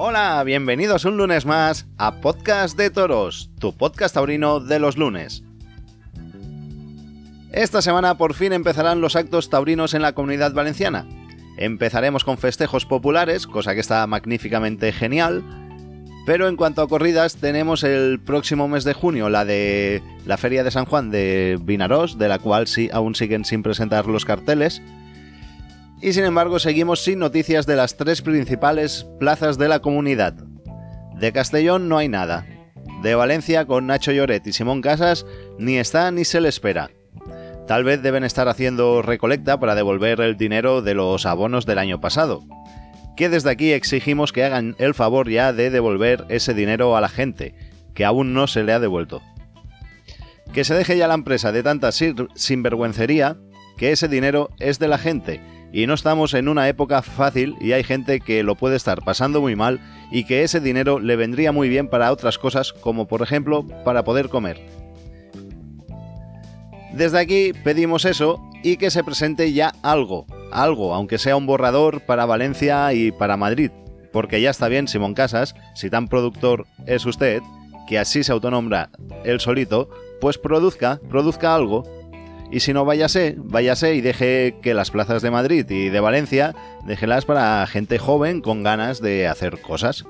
Hola, bienvenidos un lunes más a Podcast de Toros, tu podcast taurino de los lunes. Esta semana por fin empezarán los actos taurinos en la comunidad valenciana. Empezaremos con festejos populares, cosa que está magníficamente genial, pero en cuanto a corridas, tenemos el próximo mes de junio la de la Feria de San Juan de Vinarós, de la cual sí, aún siguen sin presentar los carteles. Y sin embargo, seguimos sin noticias de las tres principales plazas de la comunidad. De Castellón no hay nada. De Valencia, con Nacho Lloret y Simón Casas, ni está ni se le espera. Tal vez deben estar haciendo recolecta para devolver el dinero de los abonos del año pasado que desde aquí exigimos que hagan el favor ya de devolver ese dinero a la gente, que aún no se le ha devuelto. Que se deje ya la empresa de tanta sinvergüencería, que ese dinero es de la gente, y no estamos en una época fácil y hay gente que lo puede estar pasando muy mal y que ese dinero le vendría muy bien para otras cosas como por ejemplo para poder comer. Desde aquí pedimos eso y que se presente ya algo, algo, aunque sea un borrador para Valencia y para Madrid, porque ya está bien Simón Casas, si tan productor es usted, que así se autonombra él solito, pues produzca, produzca algo. Y si no, váyase, váyase y deje que las plazas de Madrid y de Valencia, déjelas para gente joven con ganas de hacer cosas.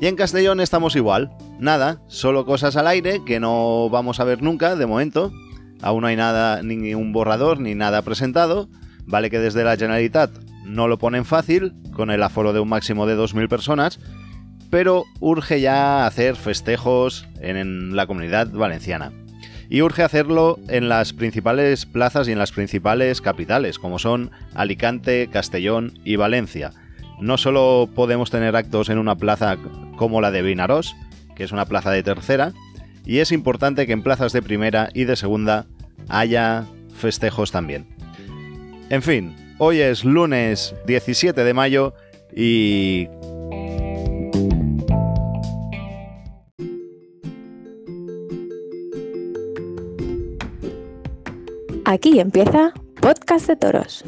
Y en Castellón estamos igual, nada, solo cosas al aire que no vamos a ver nunca de momento. Aún no hay nada, ni un borrador, ni nada presentado, Vale que desde la Generalitat no lo ponen fácil, con el aforo de un máximo de 2.000 personas, pero urge ya hacer festejos en la comunidad valenciana. Y urge hacerlo en las principales plazas y en las principales capitales, como son Alicante, Castellón y Valencia. No solo podemos tener actos en una plaza como la de Vinarós, que es una plaza de tercera, y es importante que en plazas de primera y de segunda haya festejos también. En fin, hoy es lunes 17 de mayo y... Aquí empieza Podcast de Toros.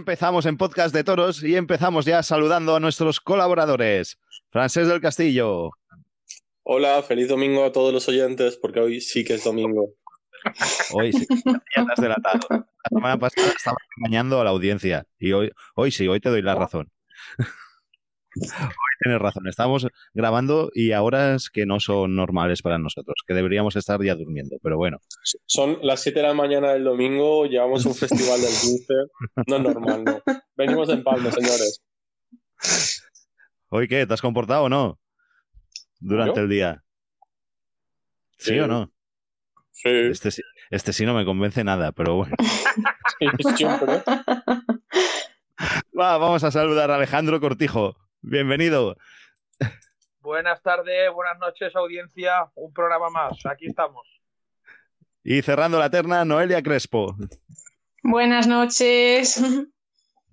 Empezamos en Podcast de Toros y empezamos ya saludando a nuestros colaboradores. Francés del Castillo. Hola, feliz domingo a todos los oyentes, porque hoy sí que es domingo. Hoy sí, ya te has delatado. La semana pasada estaba engañando a la audiencia y hoy, hoy sí, hoy te doy la razón. Hoy tienes razón, estamos grabando y a horas que no son normales para nosotros, que deberíamos estar ya durmiendo, pero bueno. Son las 7 de la mañana del domingo, llevamos un festival del 15, no es normal, no. Venimos en palmo, señores. ¿Hoy qué? ¿Te has comportado o no? Durante el día. ¿Sí, o no? Sí. Este, este sí no me convence nada, pero bueno. Va, vamos a saludar a Alejandro Cortijo. Bienvenido. Buenas tardes, buenas noches, audiencia. Un programa más. Aquí estamos. Y cerrando la terna, Noelia Crespo. Buenas noches.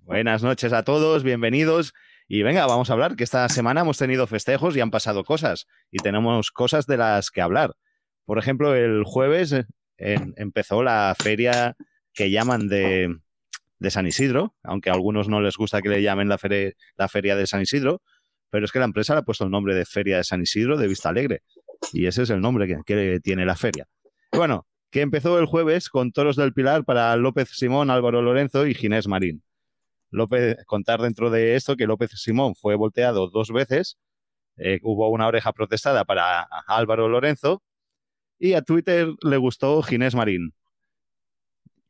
Buenas noches a todos, bienvenidos. Y venga, vamos a hablar, que esta semana hemos tenido festejos y han pasado cosas. Y tenemos cosas de las que hablar. Por ejemplo, el jueves eh, empezó la feria que llaman de, de San Isidro, aunque a algunos no les gusta que le llamen la, la Feria de San Isidro, pero es que la empresa le ha puesto el nombre de Feria de San Isidro de Vista Alegre, y ese es el nombre que, tiene la feria. Bueno, que empezó el jueves con toros del Pilar para López Simón, Álvaro Lorenzo y Ginés Marín. López, contar dentro de esto que López Simón fue volteado dos veces, eh, hubo una oreja protestada para Álvaro Lorenzo y a Twitter le gustó Ginés Marín.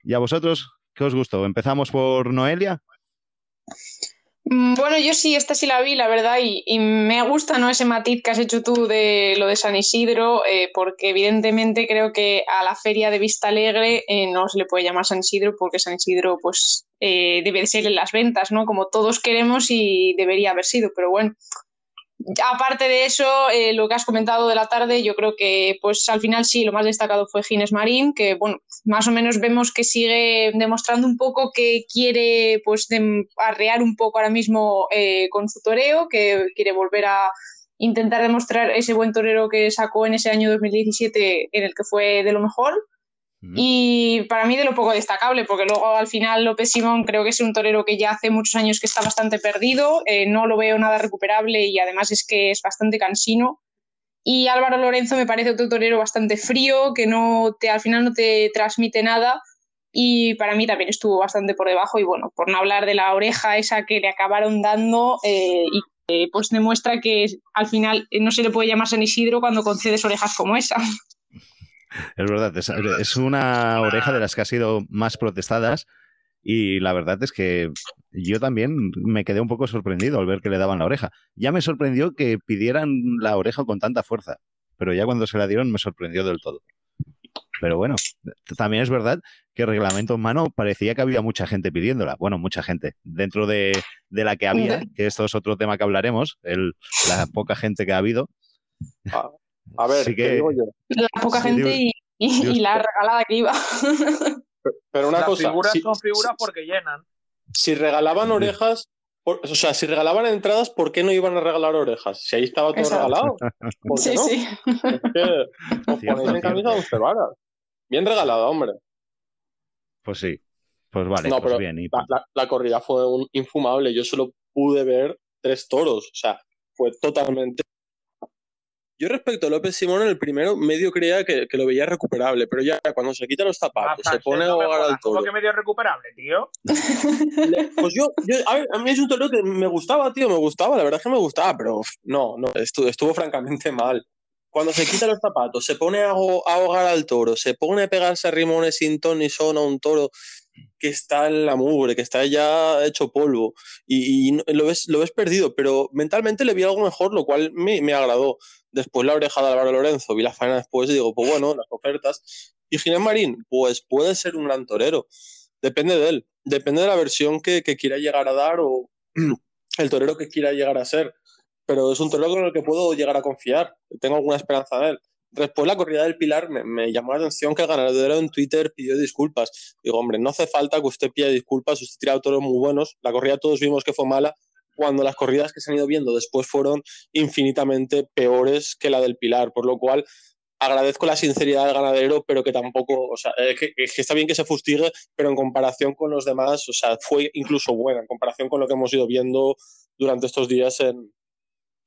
¿Y a vosotros ¿Qué os gustó? ¿Empezamos por Noelia? Mm, bueno, yo sí, esta sí la vi, la verdad, y, me gusta ¿no? ese matiz que has hecho tú de lo de San Isidro, eh, porque evidentemente creo que a la feria de Vista Alegre eh, no se le puede llamar San Isidro, porque San Isidro pues eh, debe de ser en las ventas, ¿no? Como todos queremos y debería haber sido, pero bueno, aparte de eso, eh, lo que has comentado de la tarde, yo creo que pues al final sí, lo más destacado fue Gines Marín, que bueno, más o menos vemos que sigue demostrando un poco que quiere pues arrear un poco ahora mismo eh, con su toreo, que quiere volver a intentar demostrar ese buen torero que sacó en ese año 2017 en el que fue de lo mejor. Y para mí de lo poco destacable, porque luego al final López Simón creo que es un torero que ya hace muchos años que está bastante perdido, eh, no lo veo nada recuperable y además es que es bastante cansino. Y Álvaro Lorenzo me parece otro torero bastante frío, que no te, al final no te transmite nada y para mí también estuvo bastante por debajo y bueno, por no hablar de la oreja esa que le acabaron dando eh, y pues demuestra que al final no se le puede llamar San Isidro cuando concedes orejas como esa. Es verdad, es, una oreja de las que ha sido más protestadas y la verdad es que yo también me quedé un poco sorprendido al ver que le daban la oreja. Ya me sorprendió que pidieran la oreja con tanta fuerza, pero ya cuando se la dieron me sorprendió del todo. Pero bueno, también es verdad que el reglamento en mano parecía que había mucha gente pidiéndola. Bueno, mucha gente. Dentro de, la que había, que esto es otro tema que hablaremos, el, la poca gente que ha habido. A ver, ¿qué digo yo? La poca gente y, la regalada que iba. Pero una Las cosa. figuras son figuras porque llenan. Si regalaban orejas, o sea, si regalaban entradas, ¿por qué no iban a regalar orejas? Si ahí estaba todo regalado. sí, sí. Es que os ponéis en camisa once varas. Bien regalado, hombre. Pues sí. Pues vale, pues pero bien. la, la, corrida fue un infumable. Yo solo pude ver tres toros. O sea, fue totalmente yo respecto a López Simón, en el primero medio creía que, lo veía recuperable, pero ya cuando se quita los zapatos, se pone a ahogar al toro. ¿Cómo que medio recuperable, tío? pues yo, a, mí es un toro que me gustaba, tío, me gustaba, la verdad es que me gustaba, pero no, no, estuvo, estuvo francamente mal. Cuando se quita los zapatos, se pone a ahogar al toro, se pone a pegarse a rimones sin ton ni son a un toro que está en la mugre, que está ya hecho polvo y, lo, ves, lo ves perdido, pero mentalmente le vi algo mejor, lo cual me, me agradó. Después la oreja de Álvaro Lorenzo, vi la faena después y digo, pues bueno, las ofertas. Y Ginés Marín, pues puede ser un gran torero. Depende de él, depende de la versión que, que quiera llegar a dar o el torero que quiera llegar a ser. Pero es un torero con el que puedo llegar a confiar. Tengo alguna esperanza en él. Después la corrida del Pilar me, llamó la atención que el ganadero en Twitter pidió disculpas. Digo, hombre, no hace falta que usted pida disculpas, usted tira toros muy buenos. La corrida todos vimos que fue mala, cuando las corridas que se han ido viendo después fueron infinitamente peores que la del Pilar, por lo cual agradezco la sinceridad del ganadero, pero que tampoco, o sea, que, está bien que se fustigue, pero en comparación con los demás, o sea, fue incluso buena, en comparación con lo que hemos ido viendo durante estos días en,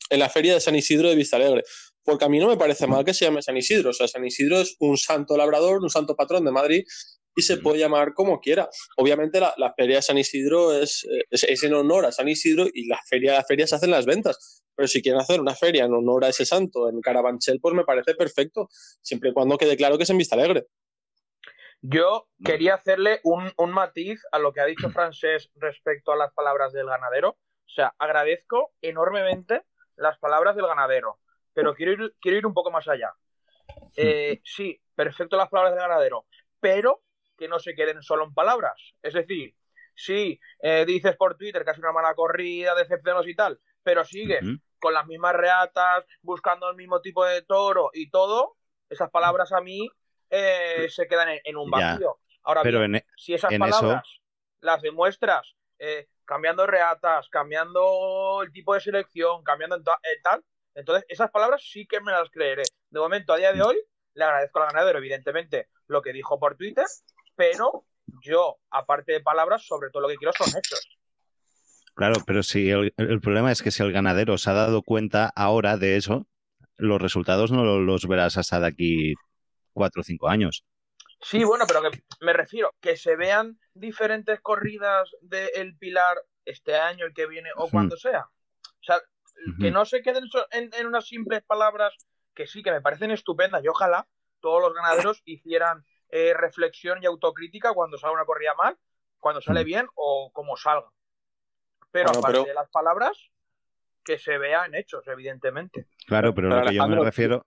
en la feria de San Isidro de Vista Alegre. Porque a mí no me parece mal que se llame San Isidro, o sea, San Isidro es un santo labrador, un santo patrón de Madrid, y se puede llamar como quiera. Obviamente la, feria de San Isidro es, es, en honor a San Isidro y la feria, la feria se hacen las ventas. Pero si quieren hacer una feria en honor a ese santo en Carabanchel, pues me parece perfecto, siempre y cuando quede claro que es en Vista Alegre. Yo quería hacerle un, un matiz a lo que ha dicho Francés respecto a las palabras del ganadero. O sea, agradezco enormemente las palabras del ganadero, pero quiero ir, quiero ir un poco más allá. Eh, sí, perfecto las palabras del ganadero, pero que no se queden solo en palabras. Es decir, si eh, dices por Twitter que has una mala corrida, decepcionos y tal, pero sigues con las mismas reatas, buscando el mismo tipo de toro y todo, esas palabras a mí eh, se quedan en, un vacío. Ahora bien, e, si esas palabras las demuestras eh, cambiando reatas, cambiando el tipo de selección, cambiando en tal, entonces esas palabras sí que me las creeré. De momento, a día de hoy, le agradezco al ganadero, evidentemente, lo que dijo por Twitter, pero yo, aparte de palabras, sobre todo lo que quiero son hechos. Claro, pero si el, problema es que si el ganadero se ha dado cuenta ahora de eso, los resultados no los verás hasta de aquí cuatro o cinco años. Sí, bueno, pero que me refiero que se vean diferentes corridas del Pilar este año, el que viene o cuando sea. O sea, que no se queden en, en, unas simples palabras que sí, que me parecen estupendas y ojalá todos los ganaderos hicieran eh, reflexión y autocrítica cuando sale una corrida mal, cuando sale bien o como salga. Pero Bueno, aparte pero- de las palabras, que se vea en hechos, evidentemente. Claro, pero, Pero lo que yo me refiero.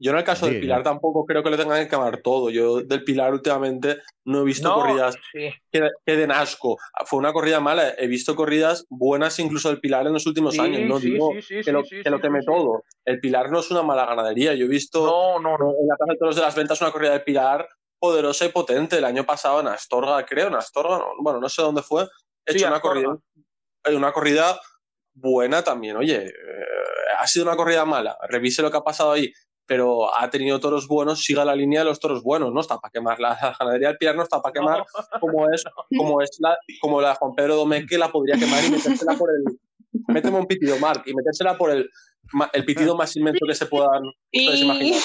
Yo en el caso Sí, del Pilar tampoco creo que le tengan que quemar todo. Yo del Pilar últimamente no he visto No, corridas sí. que, que den asco. Fue una corrida mala. He visto corridas buenas incluso del Pilar en los últimos Sí, años. No sí, digo sí, sí, que sí, lo, sí, que lo sí. todo. El Pilar no es una mala ganadería. Yo he visto No, no, no. en la Plaza de Toros de las Ventas una corrida del Pilar poderosa y potente. El año pasado en Astorga, creo, en Astorga, no- bueno, no sé dónde fue. He Sí, hecho una Astorga. corrida, eh, una corrida buena también. Oye, eh, ha sido una corrida mala. Revise lo que ha pasado ahí. Pero ha tenido toros buenos, siga la línea de los toros buenos, no está para quemar. La, ganadería del Pilar no está para quemar No. como es, como es la, como la de Juan Pedro Domecq que la podría quemar y metérsela por el. Méteme un pitido, Marc, y metérsela por el, el pitido más inmenso que se puedan ustedes Y imaginar.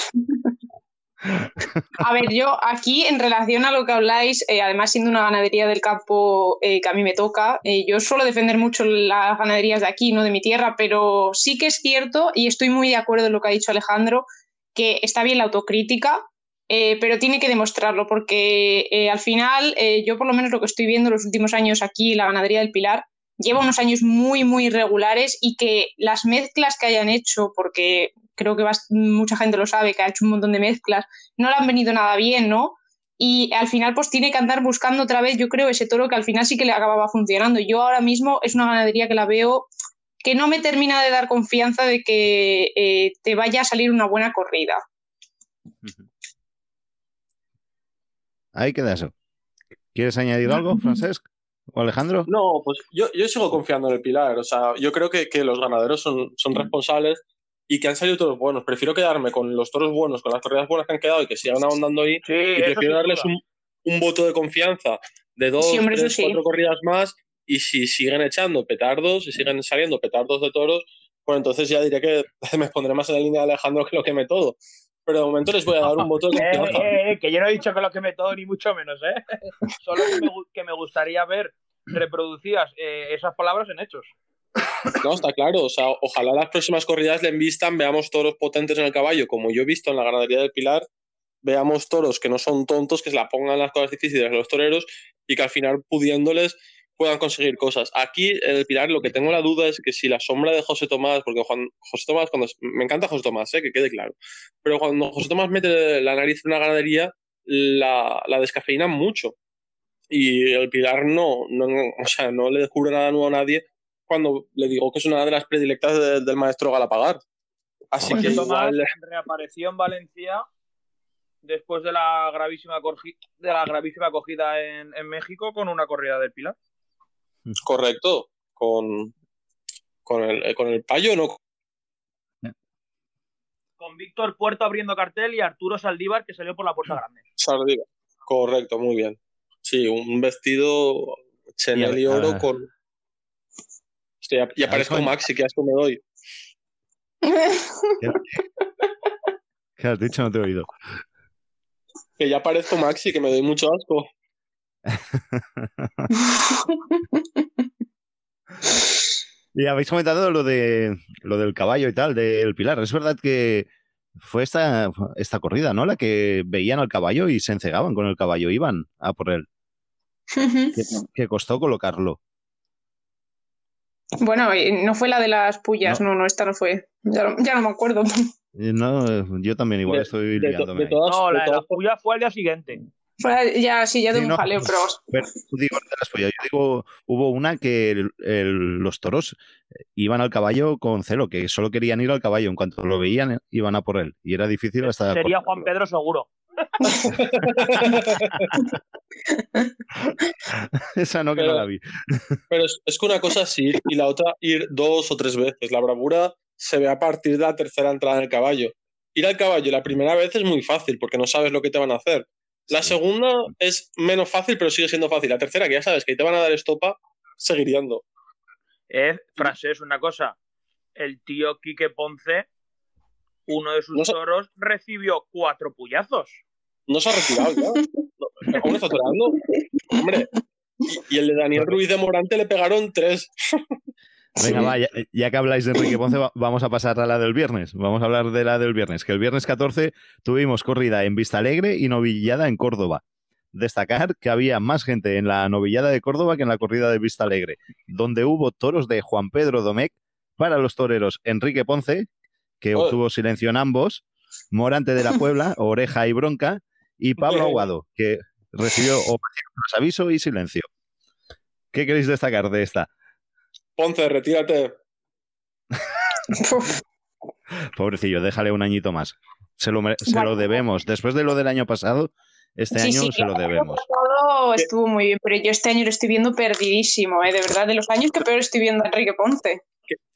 a ver, yo aquí en relación a lo que habláis, eh, además siendo una ganadería del campo eh, que a mí me toca, eh, yo suelo defender mucho las ganaderías de aquí, no de mi tierra, pero sí que es cierto, y estoy muy de acuerdo en lo que ha dicho Alejandro, que está bien la autocrítica, eh, pero tiene que demostrarlo, porque eh, al final, eh, yo por lo menos lo que estoy viendo los últimos años aquí, la ganadería del Pilar, lleva unos años muy, muy irregulares y que las mezclas que hayan hecho, porque creo que mucha gente lo sabe, que ha hecho un montón de mezclas, no le han venido nada bien, ¿no? Y al final pues tiene que andar buscando otra vez, yo creo, ese toro que al final sí que le acababa funcionando. Yo ahora mismo es una ganadería que la veo que no me termina de dar confianza de que eh, te vaya a salir una buena corrida. Ahí queda eso. ¿Quieres añadir algo, Francesc? ¿O Alejandro? No, pues yo, yo sigo confiando en el Pilar. O sea, yo creo que, que los ganaderos son, son responsables y que han salido toros buenos. Prefiero quedarme con los toros buenos, con las corridas buenas que han quedado y que sigan ahondando ahí. Sí, Y prefiero darles un, un voto de confianza de dos, Sí, hombre, tres, sí. cuatro corridas más. Y si siguen echando petardos, si siguen saliendo petardos de toros, pues entonces ya diré que me pondré más en la línea de Alejandro que lo queme todo. Pero de momento les voy a dar un voto de Eh, confianza. eh, eh, que yo no he dicho que lo queme todo, ni mucho menos, ¿eh? Solo que me, que me gustaría ver reproducidas eh, esas palabras en hechos. No, está claro. O sea, ojalá las próximas corridas le envistan, veamos toros potentes en el caballo, como yo he visto en la ganadería del Pilar, veamos toros que no son tontos, que se la pongan las cosas difíciles a los toreros y que al final, pudiéndoles, puedan conseguir cosas. Aquí en el Pilar lo que tengo la duda es que si la sombra de José Tomás, porque Juan, José Tomás, cuando me encanta José Tomás, eh, que quede claro, pero cuando José Tomás mete la nariz en una ganadería, la, la descafeína mucho. Y el Pilar no, no, o sea, no le descubre nada nuevo a nadie cuando le digo que es una de las predilectas de- del maestro Galapagar. Así José que Tomás igual, reapareció en Valencia después de la gravísima, de la gravísima acogida en, en México con una corrida del Pilar. Correcto, con, con, el, eh, con el payo, ¿no? Con Víctor Puerto abriendo cartel y Arturo Saldívar que salió por la puerta grande. Sardina. Correcto, muy bien. Sí, un vestido Chanel y Y a- oro con... Hostia, ya, ya Ah, parezco coño. Maxi, que asco me doy. ¿Qué has dicho? No te he oído. Que ya parezco Maxi, que me doy mucho asco. Y habéis comentado lo de lo del caballo y tal, del Pilar. Es verdad que fue esta, esta corrida, ¿no? La que veían al caballo y se encegaban con el caballo, iban a por él. Que, que costó colocarlo. bueno, no fue la de las pullas, no, no, esta no fue. Ya, no- ya no me acuerdo. Eh, No, yo también igual De- estoy De, to- liándome. de ahí. todas, No, la de la todas- puya fue al día siguiente. Ya, sí, ya de Sí, un no, jaleo, pero Pero tú digo de las pollas. Yo digo, hubo una que el- el- los toros eh, iban al caballo con celo, que solo querían ir al caballo. En cuanto lo veían, eh, iban a por él. Y era difícil hasta. Sería Juan Pedro seguro. Esa no, que Pero- no la vi. Pero es, es que una cosa es ir y la otra ir dos o tres veces. La bravura se ve a partir de la tercera entrada en el caballo. Ir al caballo la primera vez es muy fácil porque no sabes lo que te van a hacer. La segunda es menos fácil, pero sigue siendo fácil. La tercera, que ya sabes que te van a dar estopa, seguir yendo. Eh, francés, una cosa. El tío Quique Ponce, uno de sus No toros, recibió cuatro puyazos. No se ha retirado ya. No, ¿Aún está torando? Hombre. Y, y el de Daniel Ruiz de Morante le pegaron tres. Venga, va, ya, ya que habláis de Enrique Ponce, va- vamos a pasar a la del viernes. Vamos a hablar de la del viernes. Que el viernes 14 tuvimos corrida en Vista Alegre y novillada en Córdoba. destacar que había más gente en la novillada de Córdoba que en la corrida de Vista Alegre, donde hubo toros de Juan Pedro Domecq para los toreros Enrique Ponce, que Oh. obtuvo silencio en ambos, Morante de la Puebla, Oreja y Bronca, y Pablo. Aguado, que recibió aviso y silencio. ¿Qué queréis destacar de esta? Ponce, retírate. Pobrecillo, déjale un añito más. Se lo, se Bueno. lo debemos. Después de lo del año pasado, este sí, año sí, se lo debemos. pasado estuvo muy bien, pero yo este año lo estoy viendo perdidísimo, ¿eh? De verdad, de los años que peor estoy viendo a Enrique Ponce.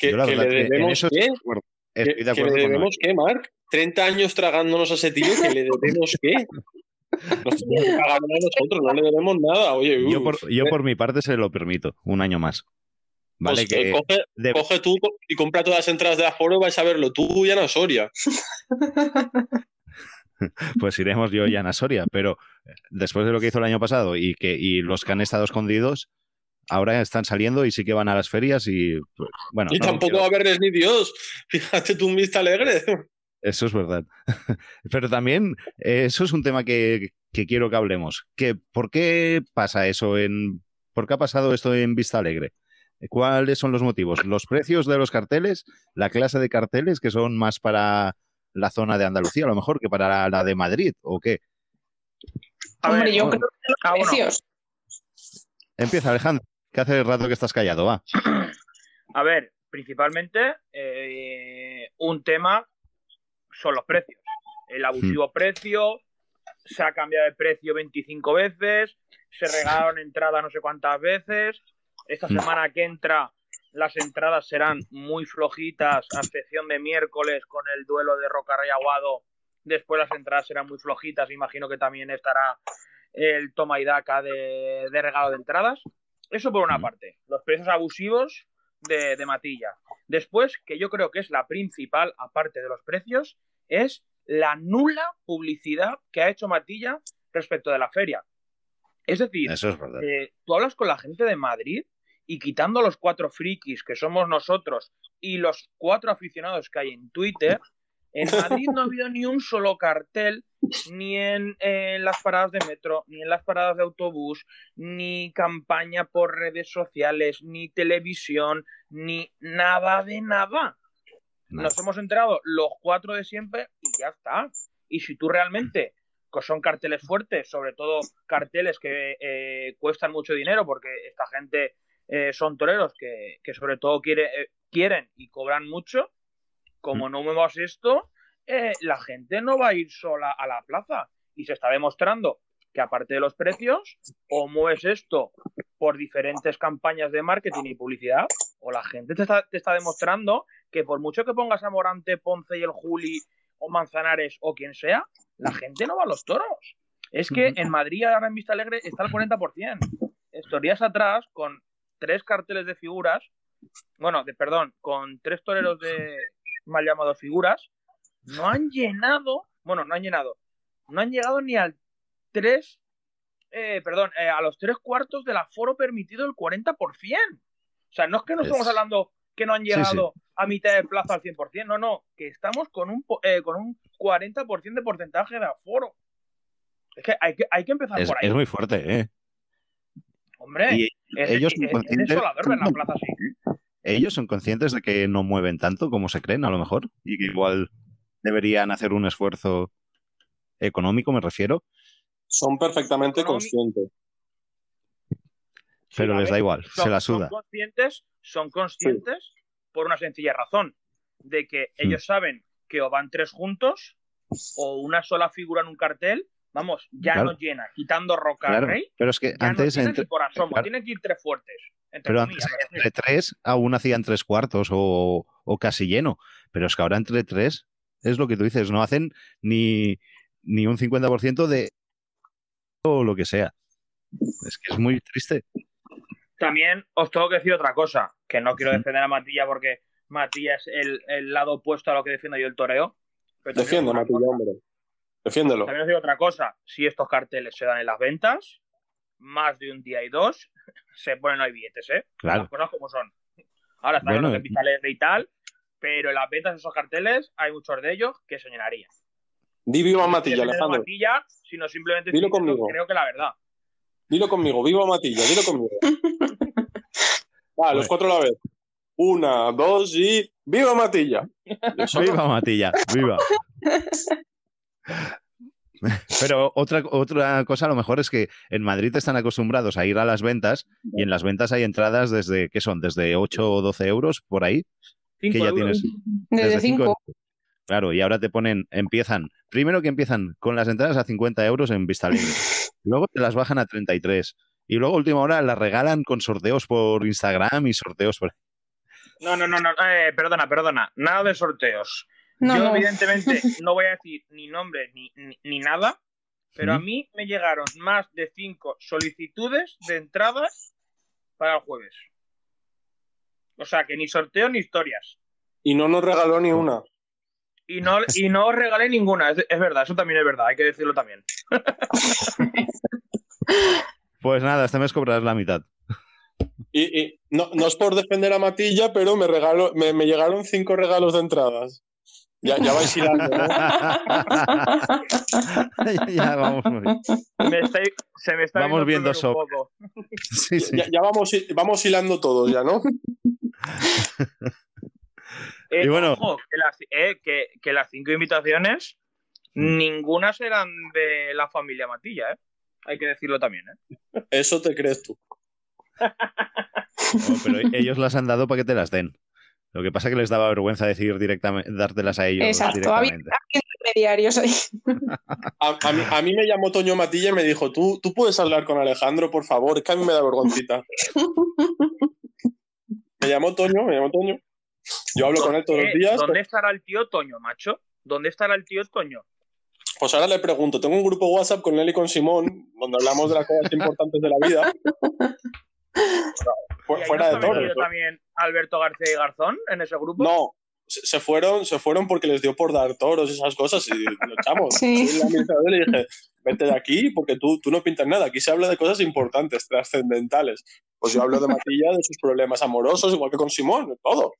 Yo la que verdad le debemos qué? estoy de acuerdo. ¿Que- le con debemos qué, Marc? 30 años tragándonos a ese tío, que le debemos qué? Nos tenemos que pagar a nosotros, no le debemos nada. Oye, Yo uh, por, yo por mi parte se lo permito, un año más. Vale, pues, eh, que coge, de- coge tú y compra todas las entradas de aforo y vais a verlo tú y Ana Soria. pues iremos yo y Ana Soria, pero eh, después de lo que hizo el año pasado y que y los que han estado escondidos, ahora están saliendo y sí que van a las ferias y pues, bueno, y no tampoco quiero- va a verles ni Dios. Fíjate tú, un vista alegre. Eso es verdad. Pero también eh, eso es un tema que, que quiero que hablemos. Que, ¿Por qué pasa eso en... ¿Por qué ha pasado esto en Vista Alegre? ¿Cuáles son los motivos? ¿Los precios de los carteles? ¿La clase de carteles que son más para la zona de Andalucía, a lo mejor, que para la de Madrid? ¿O qué? A Hombre, ver, yo bueno. creo que los Ah, precios. Empieza, Alejandro, que hace rato que estás callado, va. A ver, principalmente eh, un tema son los precios. El abusivo precio, se ha cambiado de precio 25 veces, se regalaron entradas no sé cuántas veces. Esta Mm. semana que entra las entradas serán muy flojitas, a excepción de miércoles con el duelo de Roca Rey Aguado. Después las entradas serán muy flojitas. Imagino que también estará el toma y daca de, de regalo de entradas. Eso por una Mm. parte. Los precios abusivos de, de Matilla. Después, que yo creo que es la principal, aparte de los precios, es la nula publicidad que ha hecho Matilla respecto de la feria. Es decir, Eso es verdad. eh, tú hablas con la gente de Madrid y quitando los cuatro frikis que somos nosotros y los cuatro aficionados que hay en Twitter, en Madrid no ha habido ni un solo cartel, ni en, en las paradas de metro, ni en las paradas de autobús, ni campaña por redes sociales, ni televisión, ni nada de nada. No. Nos hemos enterado los cuatro de siempre y ya está. Y si tú realmente que son carteles fuertes, sobre todo carteles que eh, cuestan mucho dinero, porque esta gente eh, son toreros que, que sobre todo quiere, eh, quieren y cobran mucho, como no muevas esto, eh, la gente no va a ir sola a la plaza. Y se está demostrando que aparte de los precios, o mueves esto por diferentes campañas de marketing y publicidad, o la gente te está, te está demostrando que por mucho que pongas a Morante, Ponce y el Juli, o Manzanares, o quien sea, la gente no va a los toros. Es que en Madrid, ahora en Vista Alegre, está el 40%. Estos días atrás, con tres carteles de figuras, bueno, de, perdón, con tres toreros de mal llamados figuras, no han llenado, bueno, no han llenado, no han llegado ni al tres, eh, perdón, eh, a los tres cuartos del aforo permitido el 40%. O sea, no es que no Es- estamos hablando que no han Sí, llegado a mitad de plaza al 100%, no, no, que estamos con un, eh, con un 40% de porcentaje de aforo. Es que hay que, hay que empezar Es, por ahí. es muy fuerte, ¿eh? Hombre, Y es, ellos son es conscientes- ver la plaza así. ellos son conscientes de que no mueven tanto como se creen, a lo mejor, y que igual deberían hacer un esfuerzo económico, me refiero, Son perfectamente Económico. conscientes. Sí, pero a les da igual, son, se la son suda. conscientes, son conscientes por una sencilla razón, de que Hmm. ellos saben que o van tres juntos o una sola figura en un cartel, vamos, ya Claro. no llena, quitando Roca Claro, Rey, pero es que antes, no entre- por asomo, claro. tienen que ir tres fuertes. Entre pero comillas, antes entre tres aún hacían tres cuartos o, o casi lleno, pero es que ahora entre tres es lo que tú dices, no hacen ni, ni un 50% de o lo que sea. Es que es muy triste. También os tengo que decir otra cosa, que no quiero defender a Matilla porque Matilla es el, el lado opuesto a lo que defiendo yo el toreo. Una Matilla, hombre. Defiéndelo. También os digo otra cosa, si estos carteles se dan en las ventas, más de un día y dos, se ponen ahí billetes, ¿eh? Claro. Las cosas como son. Ahora está Bueno, que eh. Alegre y tal, pero en las ventas de esos carteles hay muchos de ellos que se llenarían. Di viva No Matilla, Alejandro. Matilla, sino simplemente Dilo conmigo. creo que la verdad. Dilo conmigo, viva Matilla, dilo conmigo. Va, los cuatro a la vez. Una, dos y. ¡Viva Matilla! Viva Matilla, viva. Pero otra, otra cosa a lo mejor es que en Madrid están acostumbrados a ir a las ventas y en las ventas hay entradas desde, ¿qué son? Desde 8 o 12 euros por ahí, que Cinco ya euros. tienes. Desde cinco 5. euros. Claro, y ahora te ponen, empiezan, primero que empiezan con las entradas a 50 euros en Vista Alegre, luego te las bajan a 33 y luego a última hora las regalan con sorteos por Instagram y sorteos por... No, no, no, no. eh, perdona, perdona. Nada de sorteos. No, Yo, no. evidentemente, no voy a decir ni nombre ni, ni, ni nada, pero a mí me llegaron más de cinco solicitudes de entradas para el jueves. O sea, que ni sorteo ni historias. Y no nos regaló ni una. Y no, y no os regalé ninguna, es, es verdad, eso también es verdad, hay que decirlo también. Pues nada, este mes cobrarás la mitad. Y, y no, no es por defender a Matilla, pero me, regaló, me, me llegaron cinco regalos de entradas. Ya, ya vais hilando, ¿no? ya vamos. muy bien. Me estáis- se me está Vamos viendo todo un poco. Sí, sí. Ya, ya vamos, vamos hilando todos ya, ¿no? Eh, Y bueno- ojo, que las, eh, que, que las cinco invitaciones, Mm. ninguna serán de la familia Matilla, ¿eh? Hay que decirlo también, ¿eh? Eso te crees tú. No, pero ellos las han dado para que te las den. Lo que pasa es que les daba vergüenza decir directamente, dártelas a ellos Exacto, había- directamente. Intermediarios ahí. A, a mí, a mí me llamó Toño Matilla y me dijo, ¿Tú, tú puedes hablar con Alejandro, por favor, es que a mí me da vergoncita. Me llamó Toño, me llamó Toño. Yo hablo con él todos los días. ¿Dónde estará el tío Toño, macho? ¿Dónde estará el tío Toño? Pues ahora le pregunto, tengo un grupo WhatsApp con él y con Simón, donde hablamos de las cosas importantes de la vida. Fu- ¿Y ahí Fuera de todo. también Alberto García y Garzón en ese grupo? No, se fueron, se fueron porque les dio por dar toros y esas cosas y lo echamos. Sí. Y le dije, vete de aquí porque tú, tú no pintas nada. Aquí se habla de cosas importantes, trascendentales. Pues yo hablo de Matilla, de sus problemas amorosos, igual que con Simón, de todo.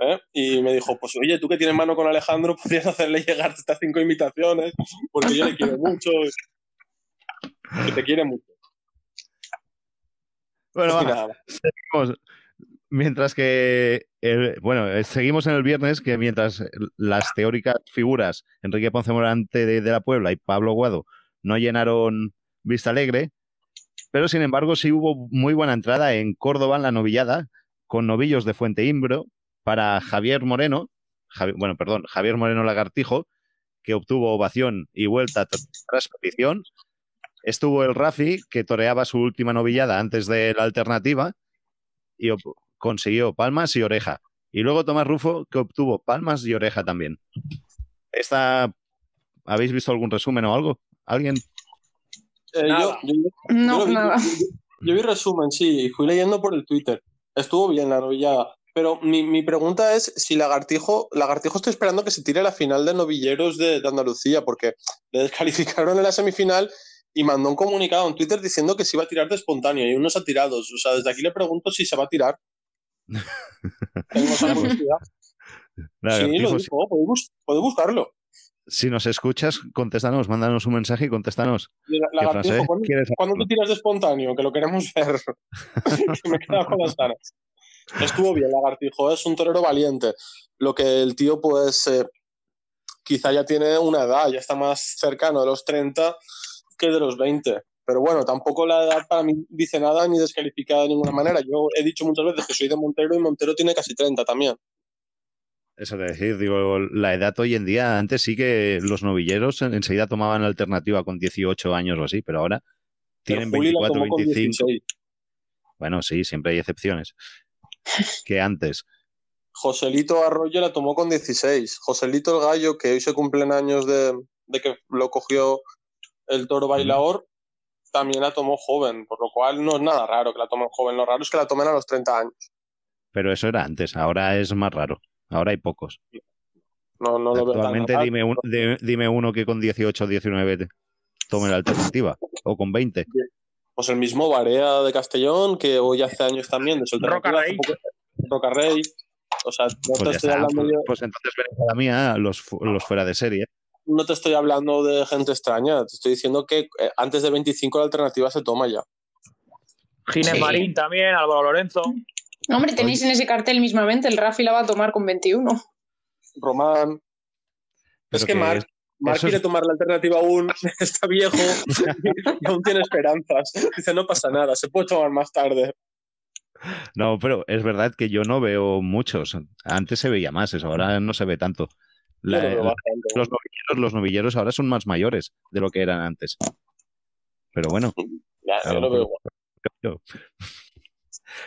¿Eh? Y me dijo, pues oye, tú que tienes mano con Alejandro, podrías hacerle llegar estas cinco invitaciones porque yo le quiero mucho. Que te quiere mucho. Bueno, va, seguimos. Mientras que, el- bueno, eh, seguimos en el viernes que mientras las teóricas figuras Enrique Ponce Morante de, de la Puebla y Pablo Guado no llenaron Vista Alegre, pero sin embargo sí hubo muy buena entrada en Córdoba en la novillada con novillos de Fuente Imbro para Javier Moreno, Javi- bueno, perdón, Javier Moreno Lagartijo, que obtuvo ovación y vuelta tr- tras petición. Estuvo el Rafi, que toreaba su última novillada antes de la alternativa y consiguió palmas y oreja. Y luego Tomás Rufo, que obtuvo palmas y oreja también. Esta, ¿Habéis visto algún resumen o algo? ¿Alguien? Eh, yo, Nada. yo- yo No, lo vi, nada. yo- yo vi resumen, sí, fui leyendo por el Twitter. Estuvo bien la novillada. Pero mi, mi pregunta es si Lagartijo, Lagartijo estoy esperando que se tire la final de novilleros de, de Andalucía, porque le descalificaron en la semifinal y mandó un comunicado en Twitter diciendo que se iba a tirar de espontáneo y unos ha tirado. O sea, desde aquí le pregunto si se va a tirar. Tengo esa curiosidad. Sí, lo dijo, puede buscarlo. si nos escuchas, contéstanos, mándanos un mensaje y contéstanos. La- Francés ¿cuándo, cuándo te tiras de espontáneo? Que lo queremos ver. que me he quedado con las ganas. Estuvo bien, Lagartijo, es un torero valiente. Lo que el tío, pues, eh, quizá ya tiene una edad, ya está más cercano de los 30 que de los 20. Pero bueno, tampoco la edad para mí dice nada ni descalifica de ninguna manera. Yo he dicho muchas veces que soy de Montero y Montero tiene casi 30 también. Eso de decir, digo, la edad hoy en día, antes sí que los novilleros en- enseguida tomaban alternativa con 18 años o así, pero ahora tienen Pero Juli la 24, tomó con 25. 16. Bueno, sí, siempre hay excepciones. Que antes. Joselito Arroyo la tomó con 16. Joselito el Gallo, que hoy se cumplen años de, de que lo cogió el toro bailador, también la tomó joven, por lo cual no es nada raro que la tomen joven. Lo raro es que la tomen a los 30 años. Pero eso era antes, ahora es más raro. Ahora hay pocos. No, no lo veo tan Actualmente raro. dime, un- de- dime uno que con 18 o 19 te- tome la alternativa. O con 20. Pues el mismo Barea de Castellón, que hoy hace años también de su Roca alternativa, Rey. hace poco- Roca Rey. O sea, no Pues, te estoy está. hablando Pues, yo. pues entonces ven a la mía los, los fuera de serie. No te estoy hablando de gente extraña, te estoy diciendo que eh, antes de 25 la alternativa se toma ya. Ginés Sí. Marín también, Álvaro Lorenzo. Hombre, tenéis en ese cartel mismamente, el Rafi la va a tomar con 21. Román. Pero es que, que Marc, Marc eso es- quiere tomar la alternativa aún, está viejo y aún tiene esperanzas. Dice, no pasa nada, se puede tomar más tarde. No, pero es verdad que yo no veo muchos. Antes se veía más eso, ahora no se ve tanto. La- lo la- los, novilleros, los novilleros ahora son más mayores de lo que eran antes. Pero bueno, Ya, yo lo veo igual.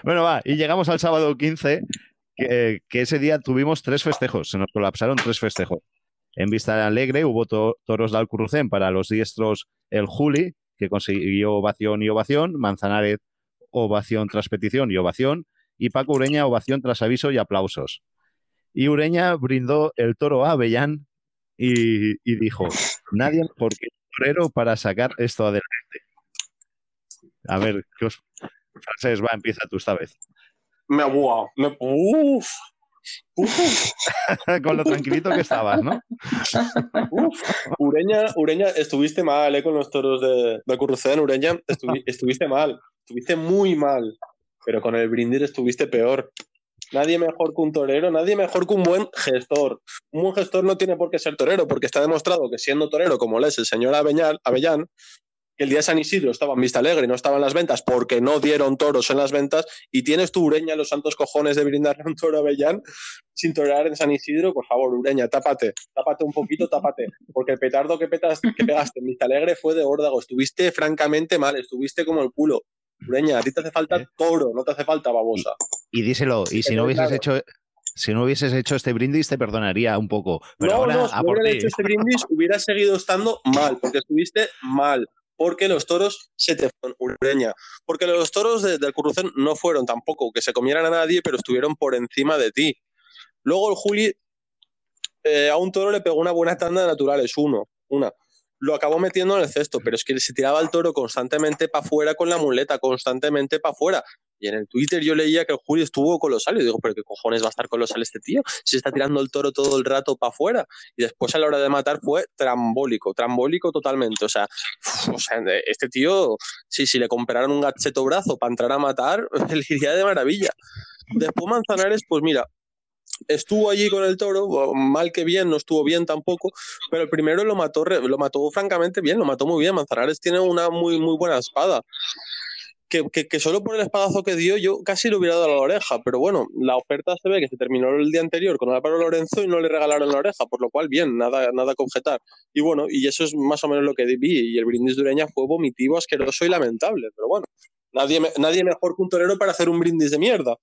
Bueno, va, y llegamos al sábado 15, que, que ese día tuvimos tres festejos, se nos colapsaron tres festejos. En Vista Alegre hubo to- toros de Alcurrucén para los diestros el Juli, que consiguió ovación y ovación, Manzanares ovación tras petición y ovación, y Paco Ureña ovación tras aviso y aplausos. Y Ureña brindó el toro a Avellán y, y dijo, nadie mejor que un torero para sacar esto adelante. A ver, ¿qué os... Francés, va, empieza tú esta vez. Me wow, me- uf, uf, Con lo tranquilito que estabas, ¿no? uf. Ureña, Ureña, estuviste mal ¿eh? con los toros de, de Currucén, Ureña, estuvi- estuviste mal, estuviste muy mal, pero con el brindis estuviste peor. Nadie mejor que un torero, nadie mejor que un buen gestor. Un buen gestor no tiene por qué ser torero, porque está demostrado que siendo torero, como lo es el señor Avellán, Avellán que el día de San Isidro estaba en Vista Alegre y no estaba en las ventas porque no dieron toros en las ventas, y tienes tu Ureña los santos cojones de brindarle un toro a Avellán sin torear en San Isidro, por favor, Ureña, tápate, tápate un poquito, tápate, porque el petardo que, petas, que pegaste en Vista Alegre fue de órdago, estuviste francamente mal, estuviste como el culo. Ureña, a ti te hace falta ¿Eh? toro, no te hace falta babosa. Y díselo, y si no hubieses claro. hecho... Si no hubieses hecho este brindis, te perdonaría un poco. Pero no, ahora, no, si no hubieran hecho este brindis, hubieras seguido estando mal, porque estuviste mal. Porque los toros se te fueron, Ureña. Porque los toros de- del Currucén no fueron tampoco que se comieran a nadie, pero estuvieron por encima de ti. Luego el Juli eh, a un toro le pegó una buena tanda de naturales, uno, una. Lo acabó metiendo en el cesto, pero es que se tiraba el toro constantemente para afuera con la muleta, constantemente para afuera. Y en el Twitter yo leía que el Juli estuvo colosal. Y digo, ¿pero qué cojones va a estar colosal este tío? Se está tirando el toro todo el rato para afuera. Y después a la hora de matar fue trambólico, trambólico totalmente. O sea, o sea este tío, si, si le compraran un gacheto brazo para entrar a matar, le iría de maravilla. Después Manzanares, pues mira, estuvo allí con el toro, mal que bien, no estuvo bien tampoco, pero el primero lo mató, lo mató francamente bien, lo mató muy bien. Manzanares tiene una muy, muy buena espada. Que, que, que solo por el espadazo que dio yo casi le hubiera dado la oreja, pero bueno, la oferta se ve que se terminó el día anterior con Álvaro Lorenzo y no le regalaron la oreja, por lo cual bien, nada, nada que objetar. Y bueno, y eso es más o menos lo que vi, y el brindis de fue vomitivo, asqueroso y lamentable, pero bueno, nadie, nadie mejor que un torero para hacer un brindis de mierda.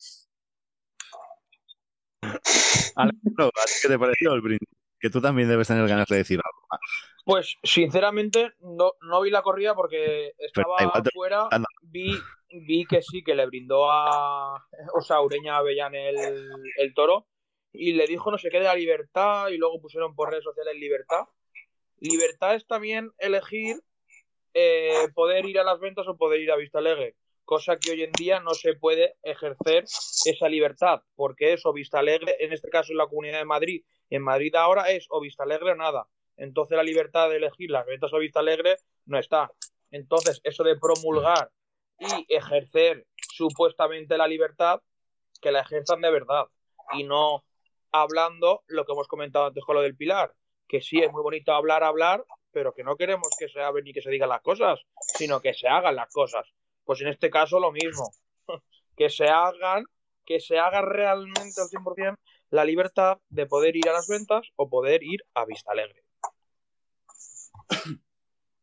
Alejandro, ¿a ti ¿qué te pareció el brindis? Que tú también debes tener ganas de decir algo. más. Pues sinceramente no, no vi la corrida porque estaba da igual, te- fuera. anda. Vi, vi que sí, que le brindó a o sea, Ureña Avellán el, el toro y le dijo no sé qué de la libertad y luego pusieron por redes sociales libertad. Libertad es también elegir eh, poder ir a las ventas o poder ir a Vista Alegre, cosa que hoy en día no se puede ejercer esa libertad, porque es o Vista Alegre, en este caso en la Comunidad de Madrid, en Madrid ahora es o Vista Alegre o nada. Entonces la libertad de elegir las ventas o Vista Alegre no está. Entonces eso de promulgar y ejercer supuestamente la libertad, que la ejerzan de verdad y no hablando lo que hemos comentado antes con lo del Pilar, que sí es muy bonito hablar, hablar, pero que no queremos que se hablen ni que se digan las cosas, sino que se hagan las cosas. Pues en este caso lo mismo, que se hagan, que se haga realmente al 100% la libertad de poder ir a las ventas o poder ir a Vista Alegre.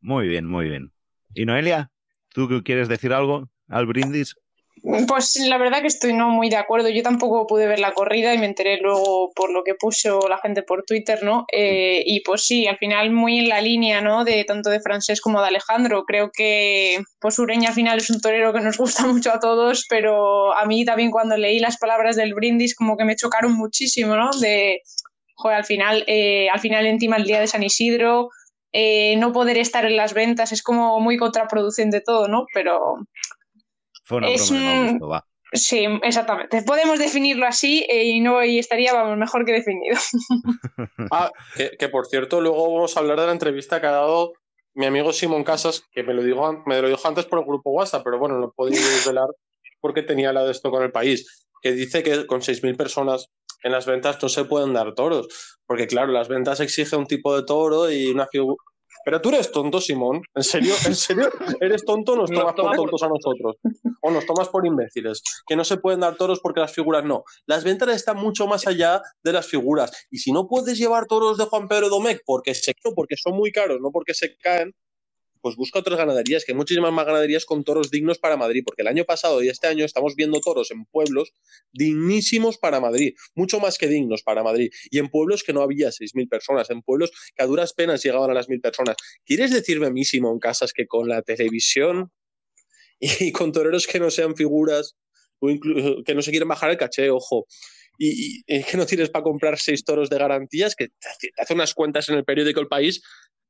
Muy bien, muy bien. ¿Y Noelia? ¿Tú quieres decir algo al brindis? Pues la verdad que estoy no muy de acuerdo. Yo tampoco pude ver la corrida y me enteré luego por lo que puso la gente por Twitter, ¿no? Eh, y pues sí, al final muy en la línea, ¿no? De tanto de Francés como de Alejandro. Creo que pues Ureña al final es un torero que nos gusta mucho a todos, pero a mí también cuando leí las palabras del brindis como que me chocaron muchísimo, ¿no? De, al final, eh, al final encima el día de San Isidro, eh, no poder estar en las ventas es como muy contraproducente todo, ¿no? Pero Fue una Es broma de mal un- gusto, va. Sí, exactamente. Podemos definirlo así eh, y no y estaría vamos, mejor que definido. Ah, que, que, por cierto, luego vamos a hablar de la entrevista que ha dado mi amigo Simón Casas, que me lo, dijo, me lo dijo antes por el grupo WhatsApp, pero bueno, no podía desvelar porque tenía la de esto con el país, que dice que con 6.000 personas en las ventas no se pueden dar toros, porque claro, las ventas exigen un tipo de toro y una figura pero tú eres tonto, Simón. ¿En serio? ¿En serio? ¿Eres tonto o nos tomas por tontos a nosotros? ¿O nos tomas por imbéciles? Que no se pueden dar toros porque las figuras no. Las ventas están mucho más allá de las figuras. Y si no puedes llevar toros de Juan Pedro Domecq porque, se, porque son muy caros, no porque se caen, pues busca otras ganaderías, que hay muchísimas más ganaderías con toros dignos para Madrid, porque el año pasado y este año estamos viendo toros en pueblos dignísimos para Madrid, mucho más que dignos para Madrid, y en pueblos que no había 6.000 personas, en pueblos que a duras penas llegaban a las 1.000 personas. ¿Quieres decirme a mí, Casas, que con la televisión y con toreros que no sean figuras, o que no se quieren bajar el caché, ojo, y, que no tienes para comprar seis toros de garantías, que te hace unas cuentas en el periódico El País